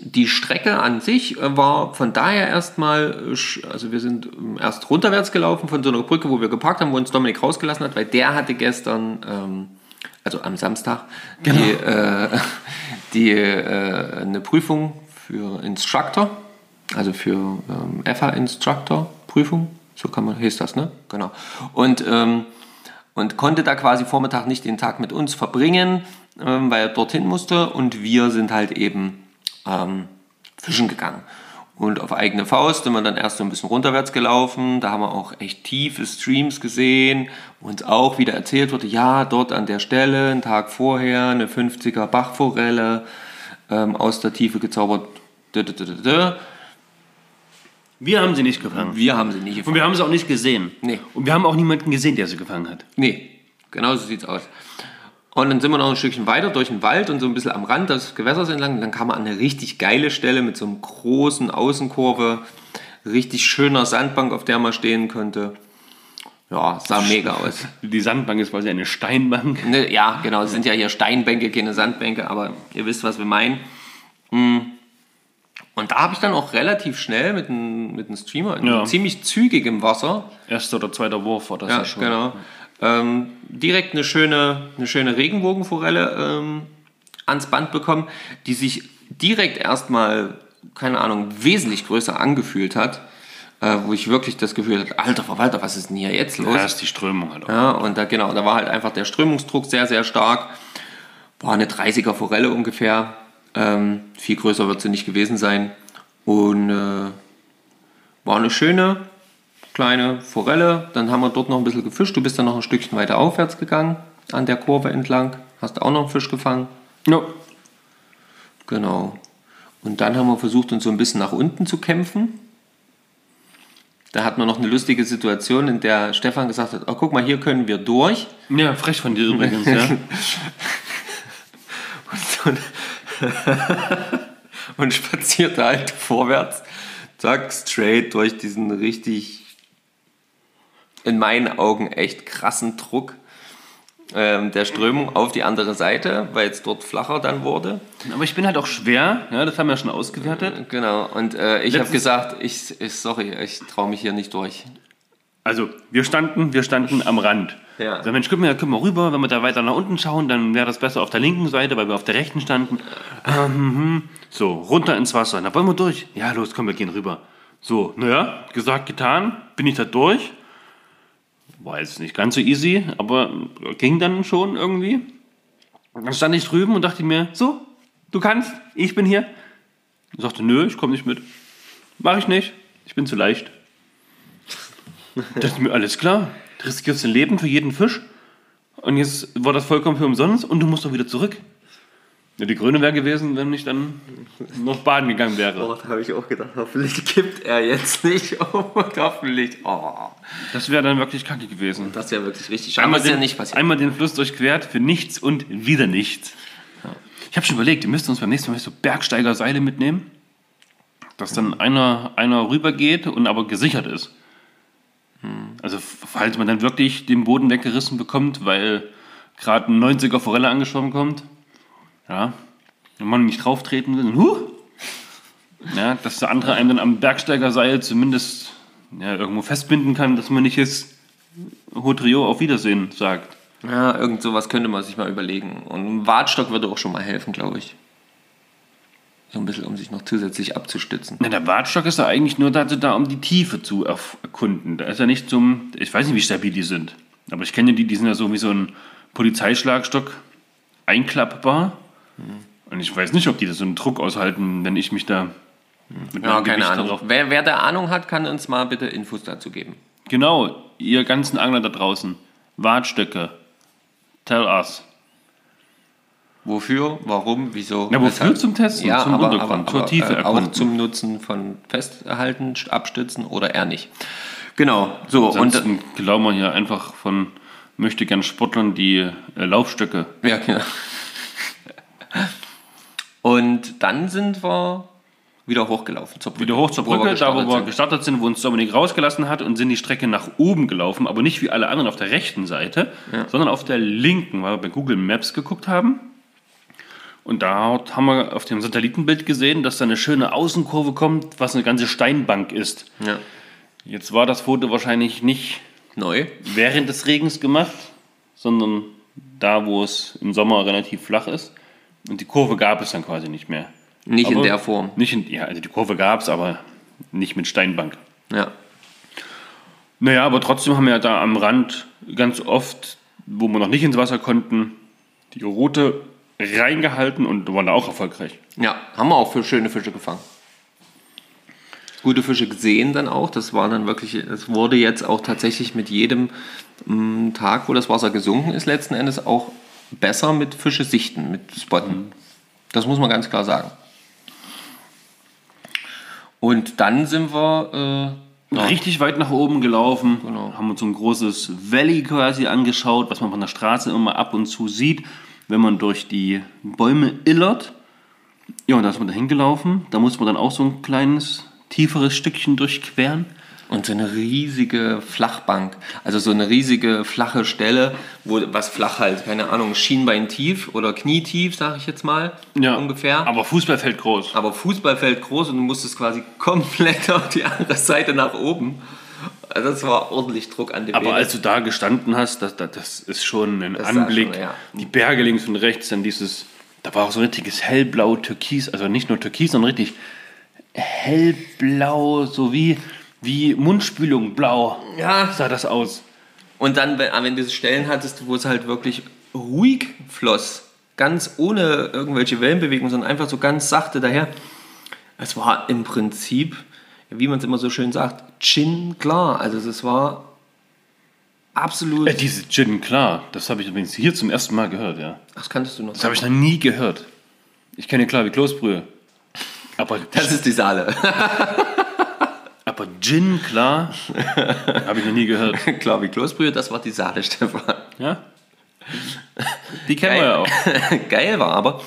die Strecke an sich äh, war von daher erstmal, äh, also wir sind ähm, erst runterwärts gelaufen von so einer Brücke, wo wir geparkt haben, wo uns Dominik rausgelassen hat, weil der hatte gestern, ähm, also am Samstag, die, äh, die äh, eine Prüfung für Instructor, also für ähm, FH-Instructor-Prüfung, so kann man, hieß das, ne? Genau. Und ähm, und konnte da quasi Vormittag nicht den Tag mit uns verbringen, ähm, weil er dorthin musste und wir sind halt eben ähm, fischen gegangen. Und auf eigene Faust sind wir dann erst so ein bisschen runterwärts gelaufen. Da haben wir auch echt tiefe Streams gesehen. Uns auch wieder erzählt wurde, ja, dort an der Stelle, einen Tag vorher, eine 50er Bachforelle ähm, aus der Tiefe gezaubert. Dö, dö, dö. Wir haben sie nicht gefangen. Wir haben sie nicht Und gefangen. wir haben sie auch nicht gesehen. Nee. Und wir haben auch niemanden gesehen, der sie gefangen hat. Nee, genau so sieht's aus. Und dann sind wir noch ein Stückchen weiter durch den Wald und so ein bisschen am Rand des Gewässers entlang. Und dann kam man an eine richtig geile Stelle mit so einem großen Außenkurve, richtig schöner Sandbank, auf der man stehen konnte. Ja, sah mega aus. Die Sandbank ist quasi eine Steinbank. Ne, ja, genau, es sind ja hier Steinbänke, keine Sandbänke, aber ihr wisst, was wir meinen. Mm. Und da habe ich dann auch relativ schnell mit einem mit einem Streamer, Ja. ziemlich zügig im Wasser, Erster oder zweiter Wurf war das ja, Ja, schon. genau. Ähm, direkt eine schöne, eine schöne Regenbogenforelle ähm, ans Band bekommen, die sich direkt erstmal, keine Ahnung, wesentlich größer angefühlt hat. äh, wo ich wirklich das Gefühl hatte, alter Verwalter, was ist denn hier jetzt los? Da ist die Strömung halt auch. Ja, und da genau, da war halt einfach der Strömungsdruck sehr, sehr stark. War eine 30er Forelle ungefähr. Ähm, viel größer wird sie nicht gewesen sein. Und äh, war eine schöne kleine Forelle. Dann haben wir dort noch ein bisschen gefischt. Du bist dann noch ein Stückchen weiter aufwärts gegangen, an der Kurve entlang. Hast auch noch einen Fisch gefangen. Ja. Genau. Und dann haben wir versucht, uns so ein bisschen nach unten zu kämpfen. Da hatten wir noch eine lustige Situation, in der Stefan gesagt hat, oh, guck mal, hier können wir durch. Ja, frech von dir übrigens, ja. Und, und spazierte halt vorwärts, zack, straight durch diesen richtig, in meinen Augen echt krassen Druck ähm, der Strömung auf die andere Seite, weil es dort flacher dann wurde. Aber ich bin halt auch schwer, ja, das haben wir ja schon ausgewertet. Genau, und äh, ich habe gesagt, ich, ich sorry, ich traue mich hier nicht durch. Also, wir standen, wir standen am Rand. Ja. So, Mensch, guck mal, guck mal rüber, wenn wir da weiter nach unten schauen, dann wäre das besser auf der linken Seite, weil wir auf der rechten standen. Ähm, hm. so, runter ins Wasser. Na, wollen wir durch? Ja, los, komm, wir gehen rüber. So, naja, gesagt, getan, bin ich da durch. War jetzt nicht ganz so easy, aber ging dann schon irgendwie. Dann stand ich drüben und dachte mir, so, du kannst, ich bin hier. Ich sagte, nö, ich komme nicht mit. Mach ich nicht, ich bin zu leicht. Ich dachte mir, alles klar, du riskierst dein Leben für jeden Fisch und jetzt war das vollkommen für umsonst und du musst doch wieder zurück. Ja, die Grüne wäre gewesen, wenn ich dann noch baden gegangen wäre. Oh, da habe ich auch gedacht, hoffentlich kippt er jetzt nicht. Und hoffentlich. Oh, Das wäre dann wirklich kacke gewesen. das ist ja wirklich richtig schade. Einmal ja den, nicht passiert. einmal den Fluss durchquert für nichts und wieder nichts. Ich habe schon überlegt, ihr müsst uns beim nächsten Mal so Bergsteigerseile mitnehmen, dass dann einer, einer rübergeht und aber gesichert ist. Also falls man dann wirklich den Boden weggerissen bekommt, weil gerade ein 90er Forelle angeschwommen kommt, ja, wenn man nicht drauf treten will, dann huh, ja, dass der andere einem dann am Bergsteigerseil zumindest ja, irgendwo festbinden kann, dass man nicht jetzt Hotrio auf Wiedersehen sagt. Ja, irgend sowas könnte man sich mal überlegen. Und ein Wartstock würde auch schon mal helfen, glaube ich. So ein bisschen, um sich noch zusätzlich abzustützen. Na, der Bartstock ist ja eigentlich nur dazu da, um die Tiefe zu erkunden. Da ist er nicht zum. Ich weiß nicht, wie stabil die sind. Aber ich kenne die, die sind ja so wie so ein Polizeischlagstock einklappbar. Und ich weiß nicht, ob die da so einen Druck aushalten, wenn ich mich da mit Ja, meinem keine Gewicht Ahnung. Wer, wer da Ahnung hat, kann uns mal bitte Infos dazu geben. Genau, ihr ganzen Angler da draußen. Wartstöcke. Tell us. Wofür, warum, wieso? Ja, wofür weshalb? zum Testen? Ja, zum aber, Untergrund, aber, zur aber, Tiefe äh, auch erkunden. zum Nutzen von Festhalten, Abstützen oder eher nicht. Genau, so. Und, Ansonsten glauben wir hier einfach von möchte gern Sportlern die äh, Laufstöcke. Ja, genau. Und dann sind wir wieder hochgelaufen zur Brücke. Wieder hoch zur Brücke, da wo wir sind. gestartet sind, wo uns Dominik rausgelassen hat und sind die Strecke nach oben gelaufen, aber nicht wie alle anderen auf der rechten Seite, sondern auf der linken, weil wir bei Google Maps geguckt haben. Und da haben wir auf dem Satellitenbild gesehen, dass da eine schöne Außenkurve kommt, was eine ganze Steinbank ist. Ja. Jetzt war das Foto wahrscheinlich nicht Neu. während des Regens gemacht, sondern da, wo es im Sommer relativ flach ist. Und die Kurve gab es dann quasi nicht mehr. Nicht in Aber- der Form. Nicht in, ja, also die Kurve gab es, aber nicht mit Steinbank. Ja. Naja, aber trotzdem haben wir ja da am Rand ganz oft, wo wir noch nicht ins Wasser konnten, die Route reingehalten und waren da auch erfolgreich. Ja, haben wir auch für schöne Fische gefangen. Gute Fische gesehen dann auch. Das war dann wirklich, es wurde jetzt auch tatsächlich mit jedem mm, Tag, wo das Wasser gesunken ist, letzten Endes auch besser mit Fische sichten, mit Spotten. Das muss man ganz klar sagen. Und dann sind wir, äh, ja, Richtig weit nach oben gelaufen, Genau. haben uns so ein großes Valley quasi angeschaut, was man von der Straße immer ab und zu sieht, wenn man durch die Bäume illert. Ja, und da ist man da hingelaufen. Da muss man dann auch so ein kleines, tieferes Stückchen durchqueren. und so eine riesige Flachbank, also so eine riesige flache Stelle, wo was flach halt, keine Ahnung, Schienbein tief oder knietief, sage ich jetzt mal, ungefähr. Aber Fußballfeld groß. Aber Fußballfeld groß und du musstest quasi komplett auf die andere Seite nach oben. Also das war ordentlich Druck an dem Aber Bein. als du da gestanden hast, das, das, das ist schon ein Das Anblick. schon, ja. Die Berge links und rechts, dann dieses, da war auch so ein richtiges hellblau, türkis, also nicht nur türkis, sondern richtig hellblau, so wie, wie Mundspülung, blau. Ja. Sah das aus. Und dann, wenn, wenn du Stellen hattest, wo es halt wirklich ruhig floss, ganz ohne irgendwelche Wellenbewegungen, sondern einfach so ganz sachte daher. Es war im Prinzip, wie man es immer so schön sagt, Gin klar. Also es war absolut. Äh, diese Gin, klar, das habe ich übrigens hier zum ersten Mal gehört, ja. das kanntest du noch. Das habe ich noch nie gehört. Ich kenne klar wie Kloßbrühe. Aber, Das ist die Saale. aber Gin, klar, habe ich noch nie gehört. klar, wie Kloßbrühe, das war die Saale, Stefan. Ja? Die kennen wir ja auch. Geil war aber,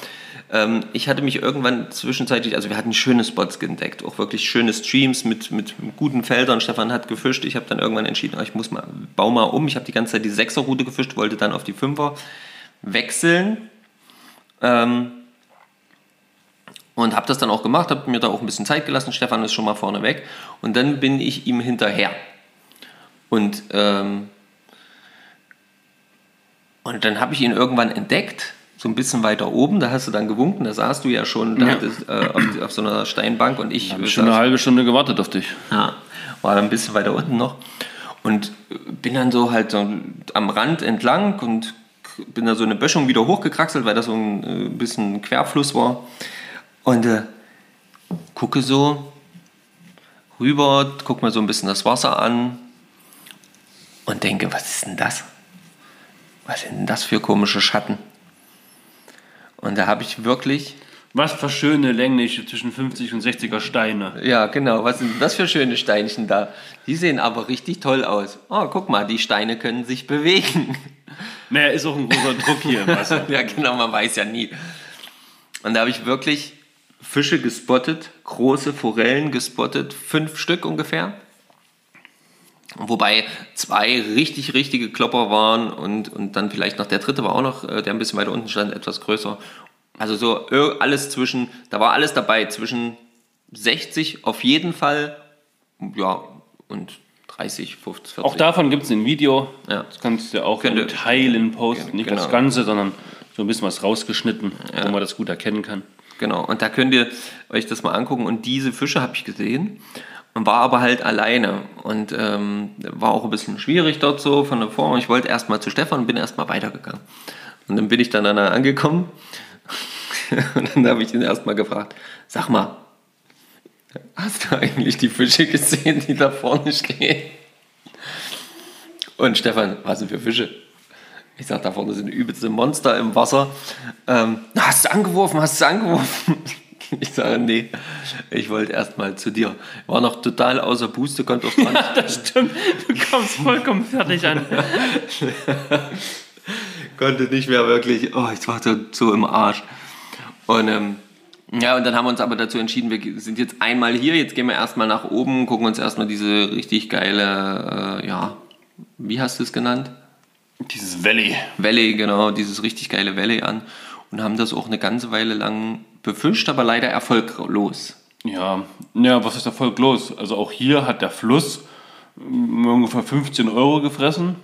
ähm, ich hatte mich irgendwann zwischenzeitlich, also wir hatten schöne Spots entdeckt, auch wirklich schöne Streams mit, mit guten Feldern. Stefan hat gefischt. Ich habe dann irgendwann entschieden, ah, ich muss mal, bau mal um. Ich habe die ganze Zeit die Sechser-Route gefischt, wollte dann auf die Fünfer wechseln. Ähm, und habe das dann auch gemacht, habe mir da auch ein bisschen Zeit gelassen. Stefan ist schon mal vorne weg. Und dann bin ich ihm hinterher. Und, ähm, und dann habe ich ihn irgendwann entdeckt, so ein bisschen weiter oben. Da hast du dann gewunken, da saßt du ja schon da Ja. hattest, äh, auf, auf so einer Steinbank und ich Habe äh, schon eine halbe Stunde gewartet auf dich. ja, war dann ein bisschen weiter unten noch. Und bin dann so halt so am Rand entlang und bin da so eine Böschung wieder hochgekraxelt, weil das so ein äh, bisschen Querfluss war. Und äh, gucke so rüber, gucke mir so ein bisschen das Wasser an und denke, was ist denn das? Was sind denn das für komische Schatten? Und da habe ich wirklich Was für schöne längliche zwischen 50 und 60er Steine. Ja, genau. Was sind das für schöne Steinchen da? Die sehen aber richtig toll aus. Oh, guck mal, die Steine können sich bewegen. Naja, ist auch ein großer Druck hier im Wasser. ja, genau, man weiß ja nie. Und da habe ich wirklich Fische gespottet, große Forellen gespottet, fünf Stück ungefähr. Wobei zwei richtig, richtige Klopper waren und, und dann vielleicht noch der dritte war auch noch, äh, der ein bisschen weiter unten stand, etwas größer. Also so alles zwischen, da war alles dabei, zwischen 60 auf jeden Fall, ja, und 30, 50, 40. Auch davon gibt es ein Video. Ja. Das kannst du auch Könnte- in Teilen posten. Nicht Genau. das Ganze, sondern so ein bisschen was rausgeschnitten, wo man das gut erkennen kann. Genau, und da könnt ihr euch das mal angucken. Und diese Fische habe ich gesehen war aber halt alleine. Und ähm, war auch ein bisschen schwierig dort so von der Form. Ich wollte erst mal zu Stefan und bin erst mal weitergegangen. Und dann bin ich dann da angekommen und dann habe ich ihn erst mal gefragt, sag mal, hast du eigentlich die Fische gesehen, die da vorne stehen? Und Stefan, was sind für Fische? Ich sag, da vorne sind übelste Monster im Wasser. Ähm, hast du angeworfen? Hast du angeworfen? Ich sage, nee, ich wollte erst mal zu dir. War noch total außer Puste, konnte auch gar nicht, Das stimmt. Du kommst vollkommen fertig an. konnte nicht mehr wirklich. Oh, ich war so, so im Arsch. Und ähm, ja, und dann haben wir uns aber dazu entschieden, wir sind jetzt einmal hier, jetzt gehen wir erstmal nach oben, gucken uns erstmal diese richtig geile, äh, ja, wie hast du es genannt? Dieses Valley. Valley, genau, dieses richtig geile Valley an und haben das auch eine ganze Weile lang befischt, aber leider erfolglos. Ja, ja, was ist erfolglos? Also auch hier hat der Fluss mm, ungefähr 15 Euro gefressen.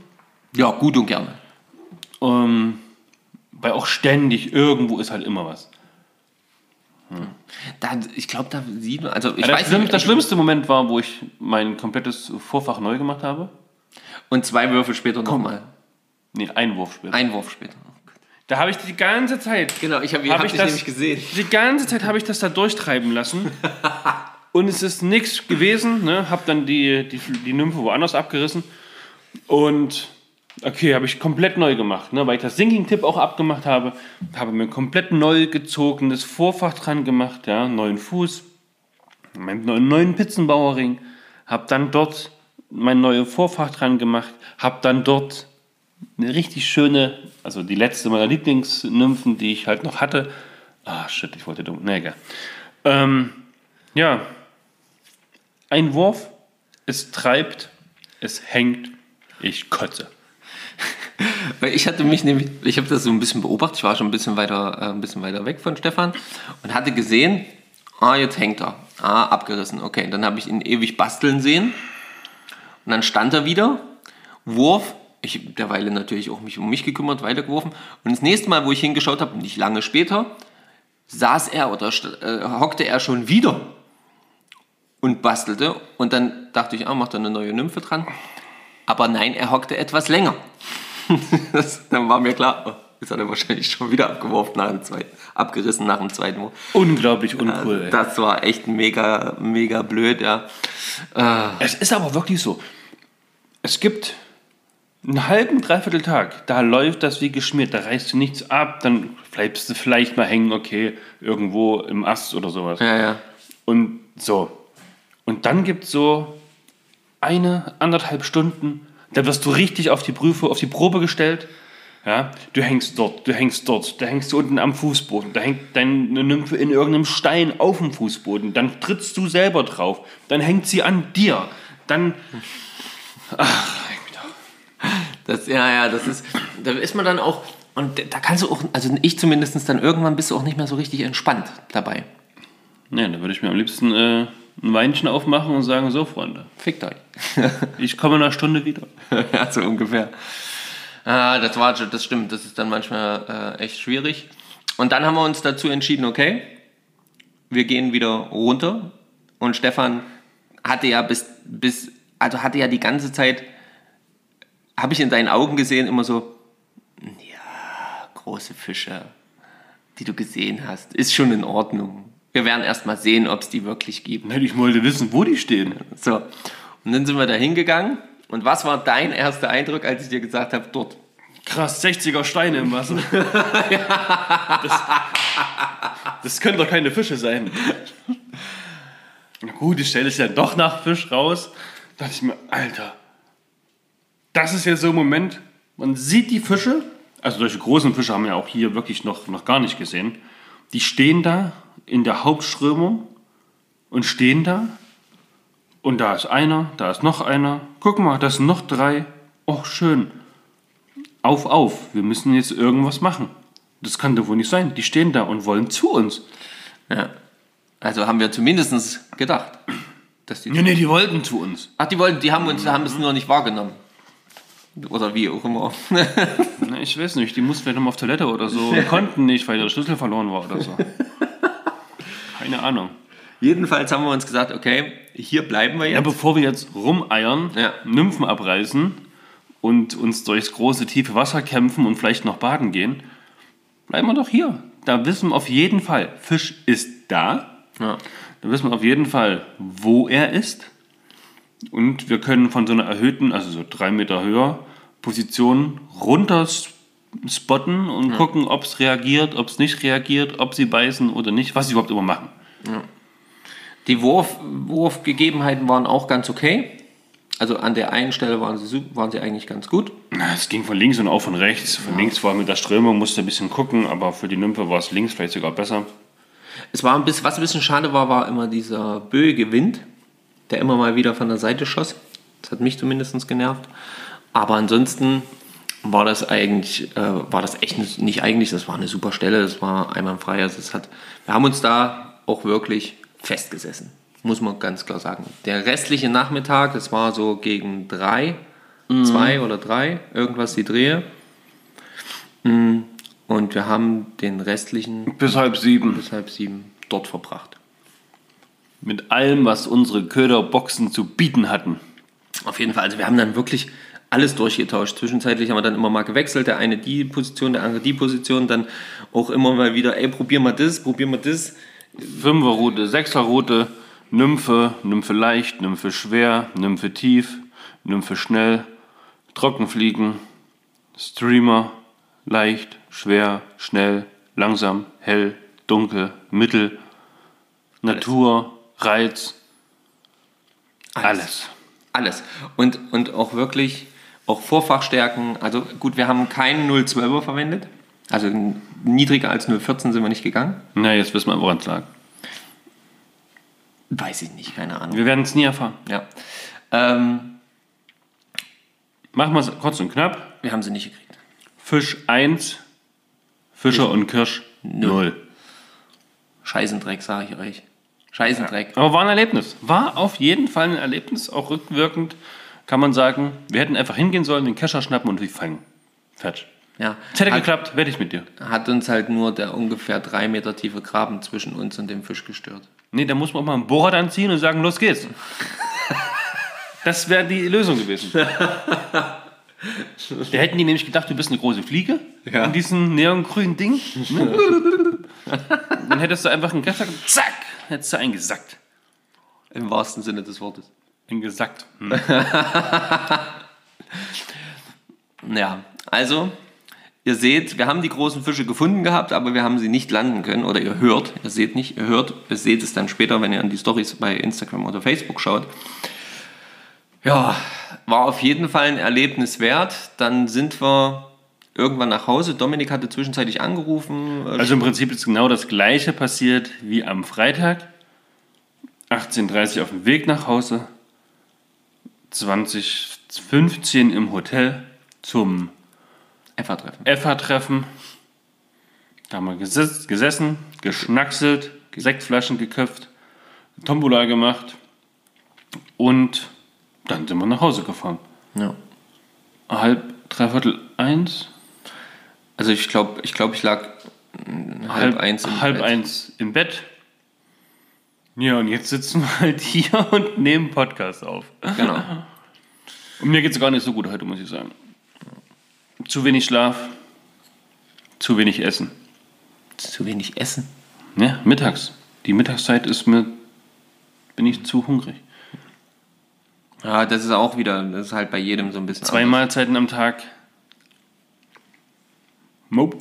Ja, gut und gerne. Ähm, weil auch ständig irgendwo ist halt immer was. Da, ich glaube, da sieht man, also ich Ja, weiß schlimm, nicht, der schlimmste Moment war, wo ich mein komplettes Vorfach neu gemacht habe. und zwei Würfel später nochmal. Nee, Einwurf später. Einwurf später. Da habe ich die ganze Zeit. Genau, ich habe Hab hab ich das- nämlich gesehen. Die ganze Zeit habe ich das da durchtreiben lassen. und es ist nichts gewesen. Ne? Habe dann die, die, die Nymphe woanders abgerissen. Und okay, habe ich komplett neu gemacht. Ne? Weil ich das Sinking-Tipp auch abgemacht habe. Habe mir ein komplett neu gezogenes Vorfach dran gemacht. Ja? Neuen Fuß. Meinen neuen, neuen Pizzenbauerring. Habe dann dort mein neues Vorfach dran gemacht. Habe dann dort eine richtig schöne, also die letzte meiner Lieblingsnymphen, die ich halt noch hatte. Ah, shit, ich wollte dumm. Nee, egal. Ähm, ja. Ein Wurf, es treibt, es hängt, ich kotze. Weil ich hatte mich nämlich, ich habe das so ein bisschen beobachtet, ich war schon ein bisschen weiter, äh, ein bisschen weiter weg von Stefan und hatte gesehen, ah, jetzt hängt er. Ah, abgerissen. Okay, dann habe ich ihn ewig basteln sehen. Und dann stand er wieder, Wurf, ich derweile natürlich auch mich um mich gekümmert, weitergeworfen. Und das nächste Mal, wo ich hingeschaut habe, nicht lange später, saß er oder äh, hockte er schon wieder. und bastelte. Und dann dachte ich, ah, macht er eine neue Nymphe dran. Aber nein, er hockte etwas länger. das, dann war mir klar, oh, jetzt hat er wahrscheinlich schon wieder abgeworfen nach dem zweiten, abgerissen nach dem zweiten Mal. Unglaublich uncool. ey. Das war echt mega, mega blöd, ja. Es ist aber wirklich so. Es gibt einen halben, dreiviertel Tag, da läuft das wie geschmiert, da reißt du nichts ab, dann bleibst du vielleicht mal hängen, okay, irgendwo im Ast oder sowas. Ja, ja. Und so. Und dann gibt es so eine, anderthalb Stunden, da wirst du richtig auf die Prüfe, auf die Probe gestellt. Ja, du hängst dort, du hängst dort, da hängst du unten am Fußboden, da hängt deine Nymphe in irgendeinem Stein auf dem Fußboden, dann trittst du selber drauf, dann hängt sie an dir, dann. Ach, Das, ja, ja, das ist, da ist man dann auch, und da kannst du auch, also ich zumindest dann irgendwann bist du auch nicht mehr so richtig entspannt dabei. Ja, da würde ich mir am liebsten äh, ein Weinchen aufmachen und sagen, so Freunde, Fickt euch. ich komme in einer Stunde wieder. ja, so ungefähr. Ah, das war, das stimmt, das ist dann manchmal äh, echt schwierig. Und dann haben wir uns dazu entschieden, okay, wir gehen wieder runter. Und Stefan hatte ja bis, bis also hatte ja die ganze Zeit, habe ich in deinen Augen gesehen, immer so, ja, große Fische, die du gesehen hast, ist schon in Ordnung. Wir werden erst mal sehen, ob es die wirklich gibt. Nein, ich wollte wissen, wo die stehen. So, und dann sind wir da hingegangen. Und was war dein erster Eindruck, als ich dir gesagt habe, dort? Krass, 60er Steine im Wasser. das, das können doch keine Fische sein. Na gut, ich stelle es ja doch nach Fisch raus. Da dachte ich mir, Alter, das ist jetzt so ein Moment, man sieht die Fische, also solche großen Fische haben wir auch hier wirklich noch, noch gar nicht gesehen, die stehen da in der Hauptströmung und stehen da und da ist einer, da ist noch einer. Guck mal, das sind noch drei. Och, schön. Auf, auf, wir müssen jetzt irgendwas machen. Das kann doch wohl nicht sein. Die stehen da und wollen zu uns. Ja. Also haben wir zumindest gedacht, dass die. Nee, nee, die wollten zu uns. Ach, die wollten, die haben uns, haben es nur nicht wahrgenommen. Oder wie auch immer. Na, ich weiß nicht, die mussten vielleicht nochmal auf Toilette oder so. und Konnten nicht, weil der Schlüssel verloren war oder so. Keine Ahnung. Jedenfalls haben wir uns gesagt, okay, hier bleiben wir Ja, jetzt. bevor wir jetzt rumeiern, Ja. Nymphen abreißen und uns durchs große, tiefe Wasser kämpfen und vielleicht noch baden gehen, bleiben wir doch hier. Da wissen wir auf jeden Fall, Fisch ist da. Ja. Da wissen wir auf jeden Fall, wo er ist. Und wir können von so einer erhöhten, also so drei Meter höher, Position runter spotten und gucken, ob es reagiert, ob es nicht reagiert, ob sie beißen oder nicht, was sie überhaupt immer machen. Die Wurf, Wurfgegebenheiten waren auch ganz okay. Also an der einen Stelle waren sie, waren sie eigentlich ganz gut. Es ging von links und auch von rechts. Von links war mit der Strömung, musste ein bisschen gucken, aber für die Nymphe war es links vielleicht sogar besser. Es war ein bisschen, was ein bisschen schade war, war immer dieser böige Wind, der immer mal wieder von der Seite schoss. Das hat mich zumindest genervt. Aber ansonsten war das eigentlich, äh, war das echt nicht eigentlich, das war eine super Stelle, das war einwandfrei. Also es hat, wir haben uns da auch wirklich festgesessen, muss man ganz klar sagen. Der restliche Nachmittag, das war so gegen drei, zwei oder drei, irgendwas die Drehe. Mm, Und wir haben den restlichen Bis halb sieben. bis halb sieben dort verbracht. Mit allem, was unsere Köderboxen zu bieten hatten. Auf jeden Fall, also wir haben dann wirklich alles durchgetauscht. Zwischenzeitlich haben wir dann immer mal gewechselt, der eine die Position, der andere die Position, dann auch immer mal wieder, ey, probier mal das, probier mal das. Fünferroute, Sechserroute, Nymphe, Nymphe leicht, Nymphe schwer, Nymphe tief, Nymphe schnell, Trockenfliegen, Streamer, leicht, schwer, schnell, langsam, hell, dunkel, mittel, Natur, Reiz, alles. Alles. Und, und auch wirklich, auch Vorfachstärken, also gut, wir haben keinen 012er verwendet, also niedriger als 014 sind wir nicht gegangen. Na, jetzt wissen wir, woran es lag. Weiß ich nicht, keine Ahnung. Wir werden es nie erfahren. Ja. Ähm, Machen wir es kurz und knapp. wir haben sie nicht gekriegt. Fisch 1, Fischer und Kirsch 0. Scheißendreck, sage ich euch. Scheißendreck. Aber war ein Erlebnis. War auf jeden Fall ein Erlebnis, auch rückwirkend kann man sagen, wir hätten einfach hingehen sollen, den Kescher schnappen und sie fangen. Fertig. Ja. Es hätte Hat, geklappt, werde ich mit dir. hat uns halt nur der ungefähr drei Meter tiefe Graben zwischen uns und dem Fisch gestört. Nee, da muss man auch mal einen Bohrer anziehen und sagen, los geht's. Das wäre die Lösung gewesen. Da hätten die nämlich gedacht, du bist eine große Fliege Ja. in diesem neongrünen Ding. Ne? Dann hättest du einfach einen Gasser, zack, hättest du eingesackt. Im wahrsten Sinne des Wortes. Eingesackt. Hm. Ja, also, ihr seht, wir haben die großen Fische gefunden gehabt, aber wir haben sie nicht landen können. Oder ihr hört, ihr seht nicht, ihr hört, ihr seht es dann später, wenn ihr an die Stories bei Instagram oder Facebook schaut. Ja, war auf jeden Fall ein Erlebnis wert. Dann sind wir irgendwann nach Hause. Dominik hatte zwischenzeitlich angerufen. Also im Prinzip ist genau das gleiche passiert wie am Freitag. 18.30 Uhr auf dem Weg nach Hause. 2015 im Hotel zum FA-Treffen. FH-Treffen. Da haben wir geses gesessen, geschnackselt, Sektflaschen geköpft, Tombola gemacht und dann sind wir nach Hause gefahren. Ja. Halb, dreiviertel eins, Also ich glaube, ich, glaub, ich lag mm, halb, eins im halb Bett. eins im Bett. Ja, und jetzt sitzen wir halt hier und nehmen Podcast auf. Genau. Und mir geht es gar nicht so gut heute, muss ich sagen. Zu wenig Schlaf, zu wenig Essen. Zu wenig Essen. Ja, mittags. Die Mittagszeit ist mir, bin ich zu hungrig. Ja, das ist auch wieder, das ist halt bei jedem so ein bisschen Zwei anders. Mahlzeiten am Tag. Nope.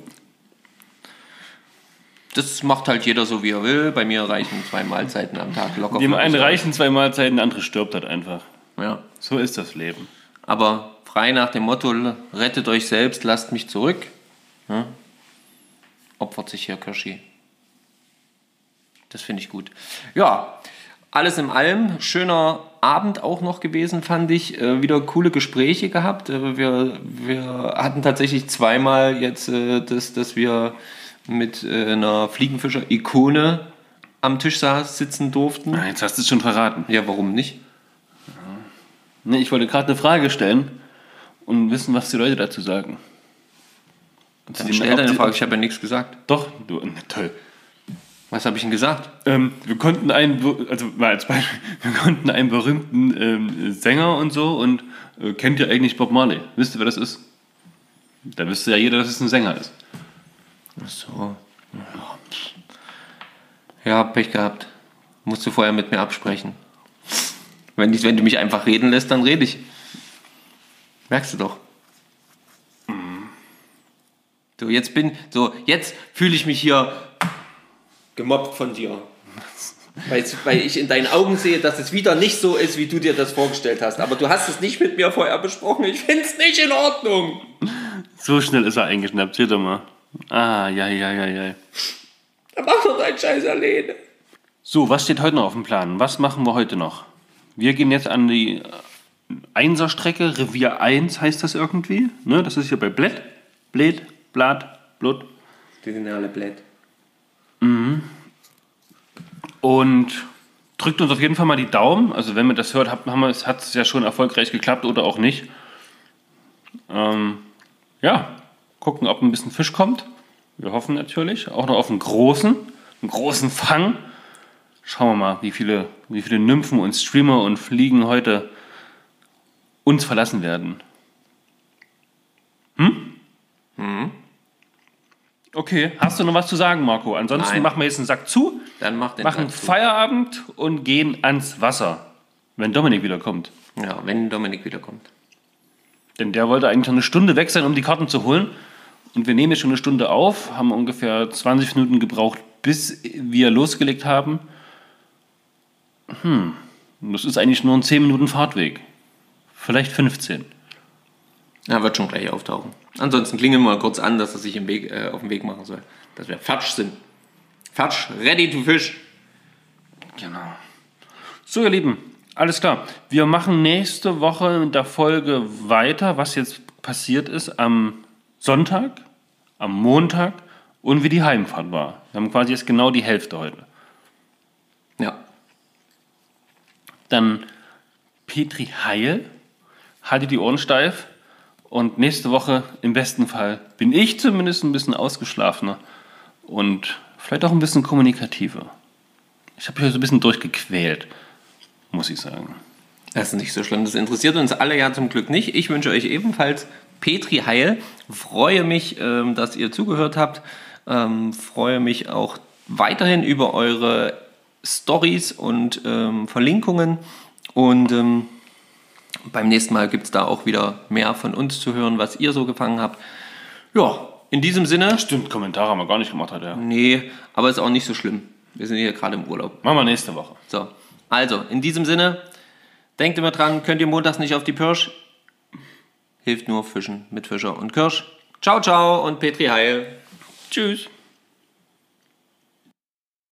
Das macht halt jeder so, wie er will. Bei mir reichen zwei Mahlzeiten am Tag locker. Dem einen reichen zwei Mahlzeiten, der andere stirbt halt einfach. Ja. So ist das Leben. Aber frei nach dem Motto, rettet euch selbst, lasst mich zurück. Ja. Opfert sich hier Kirschi. Das finde ich gut. Ja, alles in allem, schöner Abend auch noch gewesen, fand ich. Äh, wieder coole Gespräche gehabt. Äh, wir, wir hatten tatsächlich zweimal jetzt äh, das, dass wir mit äh, einer Fliegenfischer-Ikone am Tisch saß, sitzen durften. Ah, Jetzt hast du es schon verraten. Ja, warum nicht? Nee, ich wollte gerade eine Frage stellen und wissen, was die Leute dazu sagen. Dann stell deine Frage, ich habe ja nichts gesagt. Doch, du, na, toll. Was habe ich denn gesagt? Ähm, wir konnten einen, also mal als Beispiel, wir konnten einen berühmten ähm, Sänger und so und äh, kennt ihr eigentlich Bob Marley? Wisst ihr, wer das ist? Da wüsste ja jeder, dass es ein Sänger ist. Ach so. Ja, Pech gehabt. Musst du vorher mit mir absprechen. Wenn, ich, wenn du mich einfach reden lässt, dann rede ich. Merkst du doch. So, jetzt bin, so, jetzt fühle ich mich hier gemobbt von dir. Weil, weil ich in deinen Augen sehe, dass es wieder nicht so ist, wie du dir das vorgestellt hast. Aber du hast es nicht mit mir vorher besprochen. Ich finde es nicht in Ordnung. So schnell ist er eingeschnappt, seht ihr mal. Ah, ja, ja, ja, ja. Dann mach doch deinen Scheiß alleine. So, was steht heute noch auf dem Plan? Was machen wir heute noch? Wir gehen jetzt an die Einserstrecke, Revier 1 heißt das irgendwie. Ne? Das ist hier bei Bled. Bled, Blatt, Blut. Die sind ja alle blöd. Und drückt uns auf jeden Fall mal die Daumen. Also wenn man das hört, hat, es ja schon erfolgreich geklappt oder auch nicht. Ähm, ja, gucken, ob ein bisschen Fisch kommt. Wir hoffen natürlich. Auch noch auf einen großen, einen großen Fang. Schauen wir mal, wie viele, wie viele Nymphen und Streamer und Fliegen heute uns verlassen werden. Hm? Okay, hast du noch was zu sagen, Marco? Ansonsten Nein. machen wir jetzt einen Sack zu Dann mach den machen Sack zu. Feierabend und gehen ans Wasser, wenn Dominik wiederkommt. Ja, wenn Dominik wiederkommt. Denn der wollte eigentlich noch eine Stunde weg sein, um die Karten zu holen. Und wir nehmen jetzt schon eine Stunde auf, haben ungefähr 20 Minuten gebraucht, bis wir losgelegt haben. Hm, das ist eigentlich nur ein 10 Minuten Fahrtweg. Vielleicht 15. Er wird schon gleich auftauchen. Ansonsten klingeln wir mal kurz an, dass er sich im Weg, äh, auf den Weg machen soll. Dass wir fertig sind. Fertig, ready to fish. Genau. So, ihr Lieben, alles klar. Wir machen nächste Woche mit der Folge weiter, was jetzt passiert ist am Sonntag, am Montag und wie die Heimfahrt war. Wir haben quasi jetzt genau die Hälfte heute. Ja. Dann Petri Heil hatte die Ohren steif Und nächste Woche, im besten Fall, bin ich zumindest ein bisschen ausgeschlafener und vielleicht auch ein bisschen kommunikativer. Ich habe mich so ein bisschen durchgequält, muss ich sagen. Das ist nicht so schlimm. Das interessiert uns alle ja zum Glück nicht. Ich wünsche euch ebenfalls Petri Heil. Freue mich, ähm, dass ihr zugehört habt. Ähm, freue mich auch weiterhin über eure Stories und ähm, Verlinkungen. Und beim nächsten Mal gibt es da auch wieder mehr von uns zu hören, was ihr so gefangen habt. Ja, in diesem Sinne. Stimmt, Kommentare haben wir gar nicht gemacht heute. Nee, aber ist auch nicht so schlimm. Wir sind hier gerade im Urlaub. Machen wir nächste Woche. So, also in diesem Sinne, denkt immer dran, könnt ihr montags nicht auf die Pirsch. Hilft nur Fischen mit Fischer und Kirsch. Ciao, ciao und Petri Heil. Tschüss.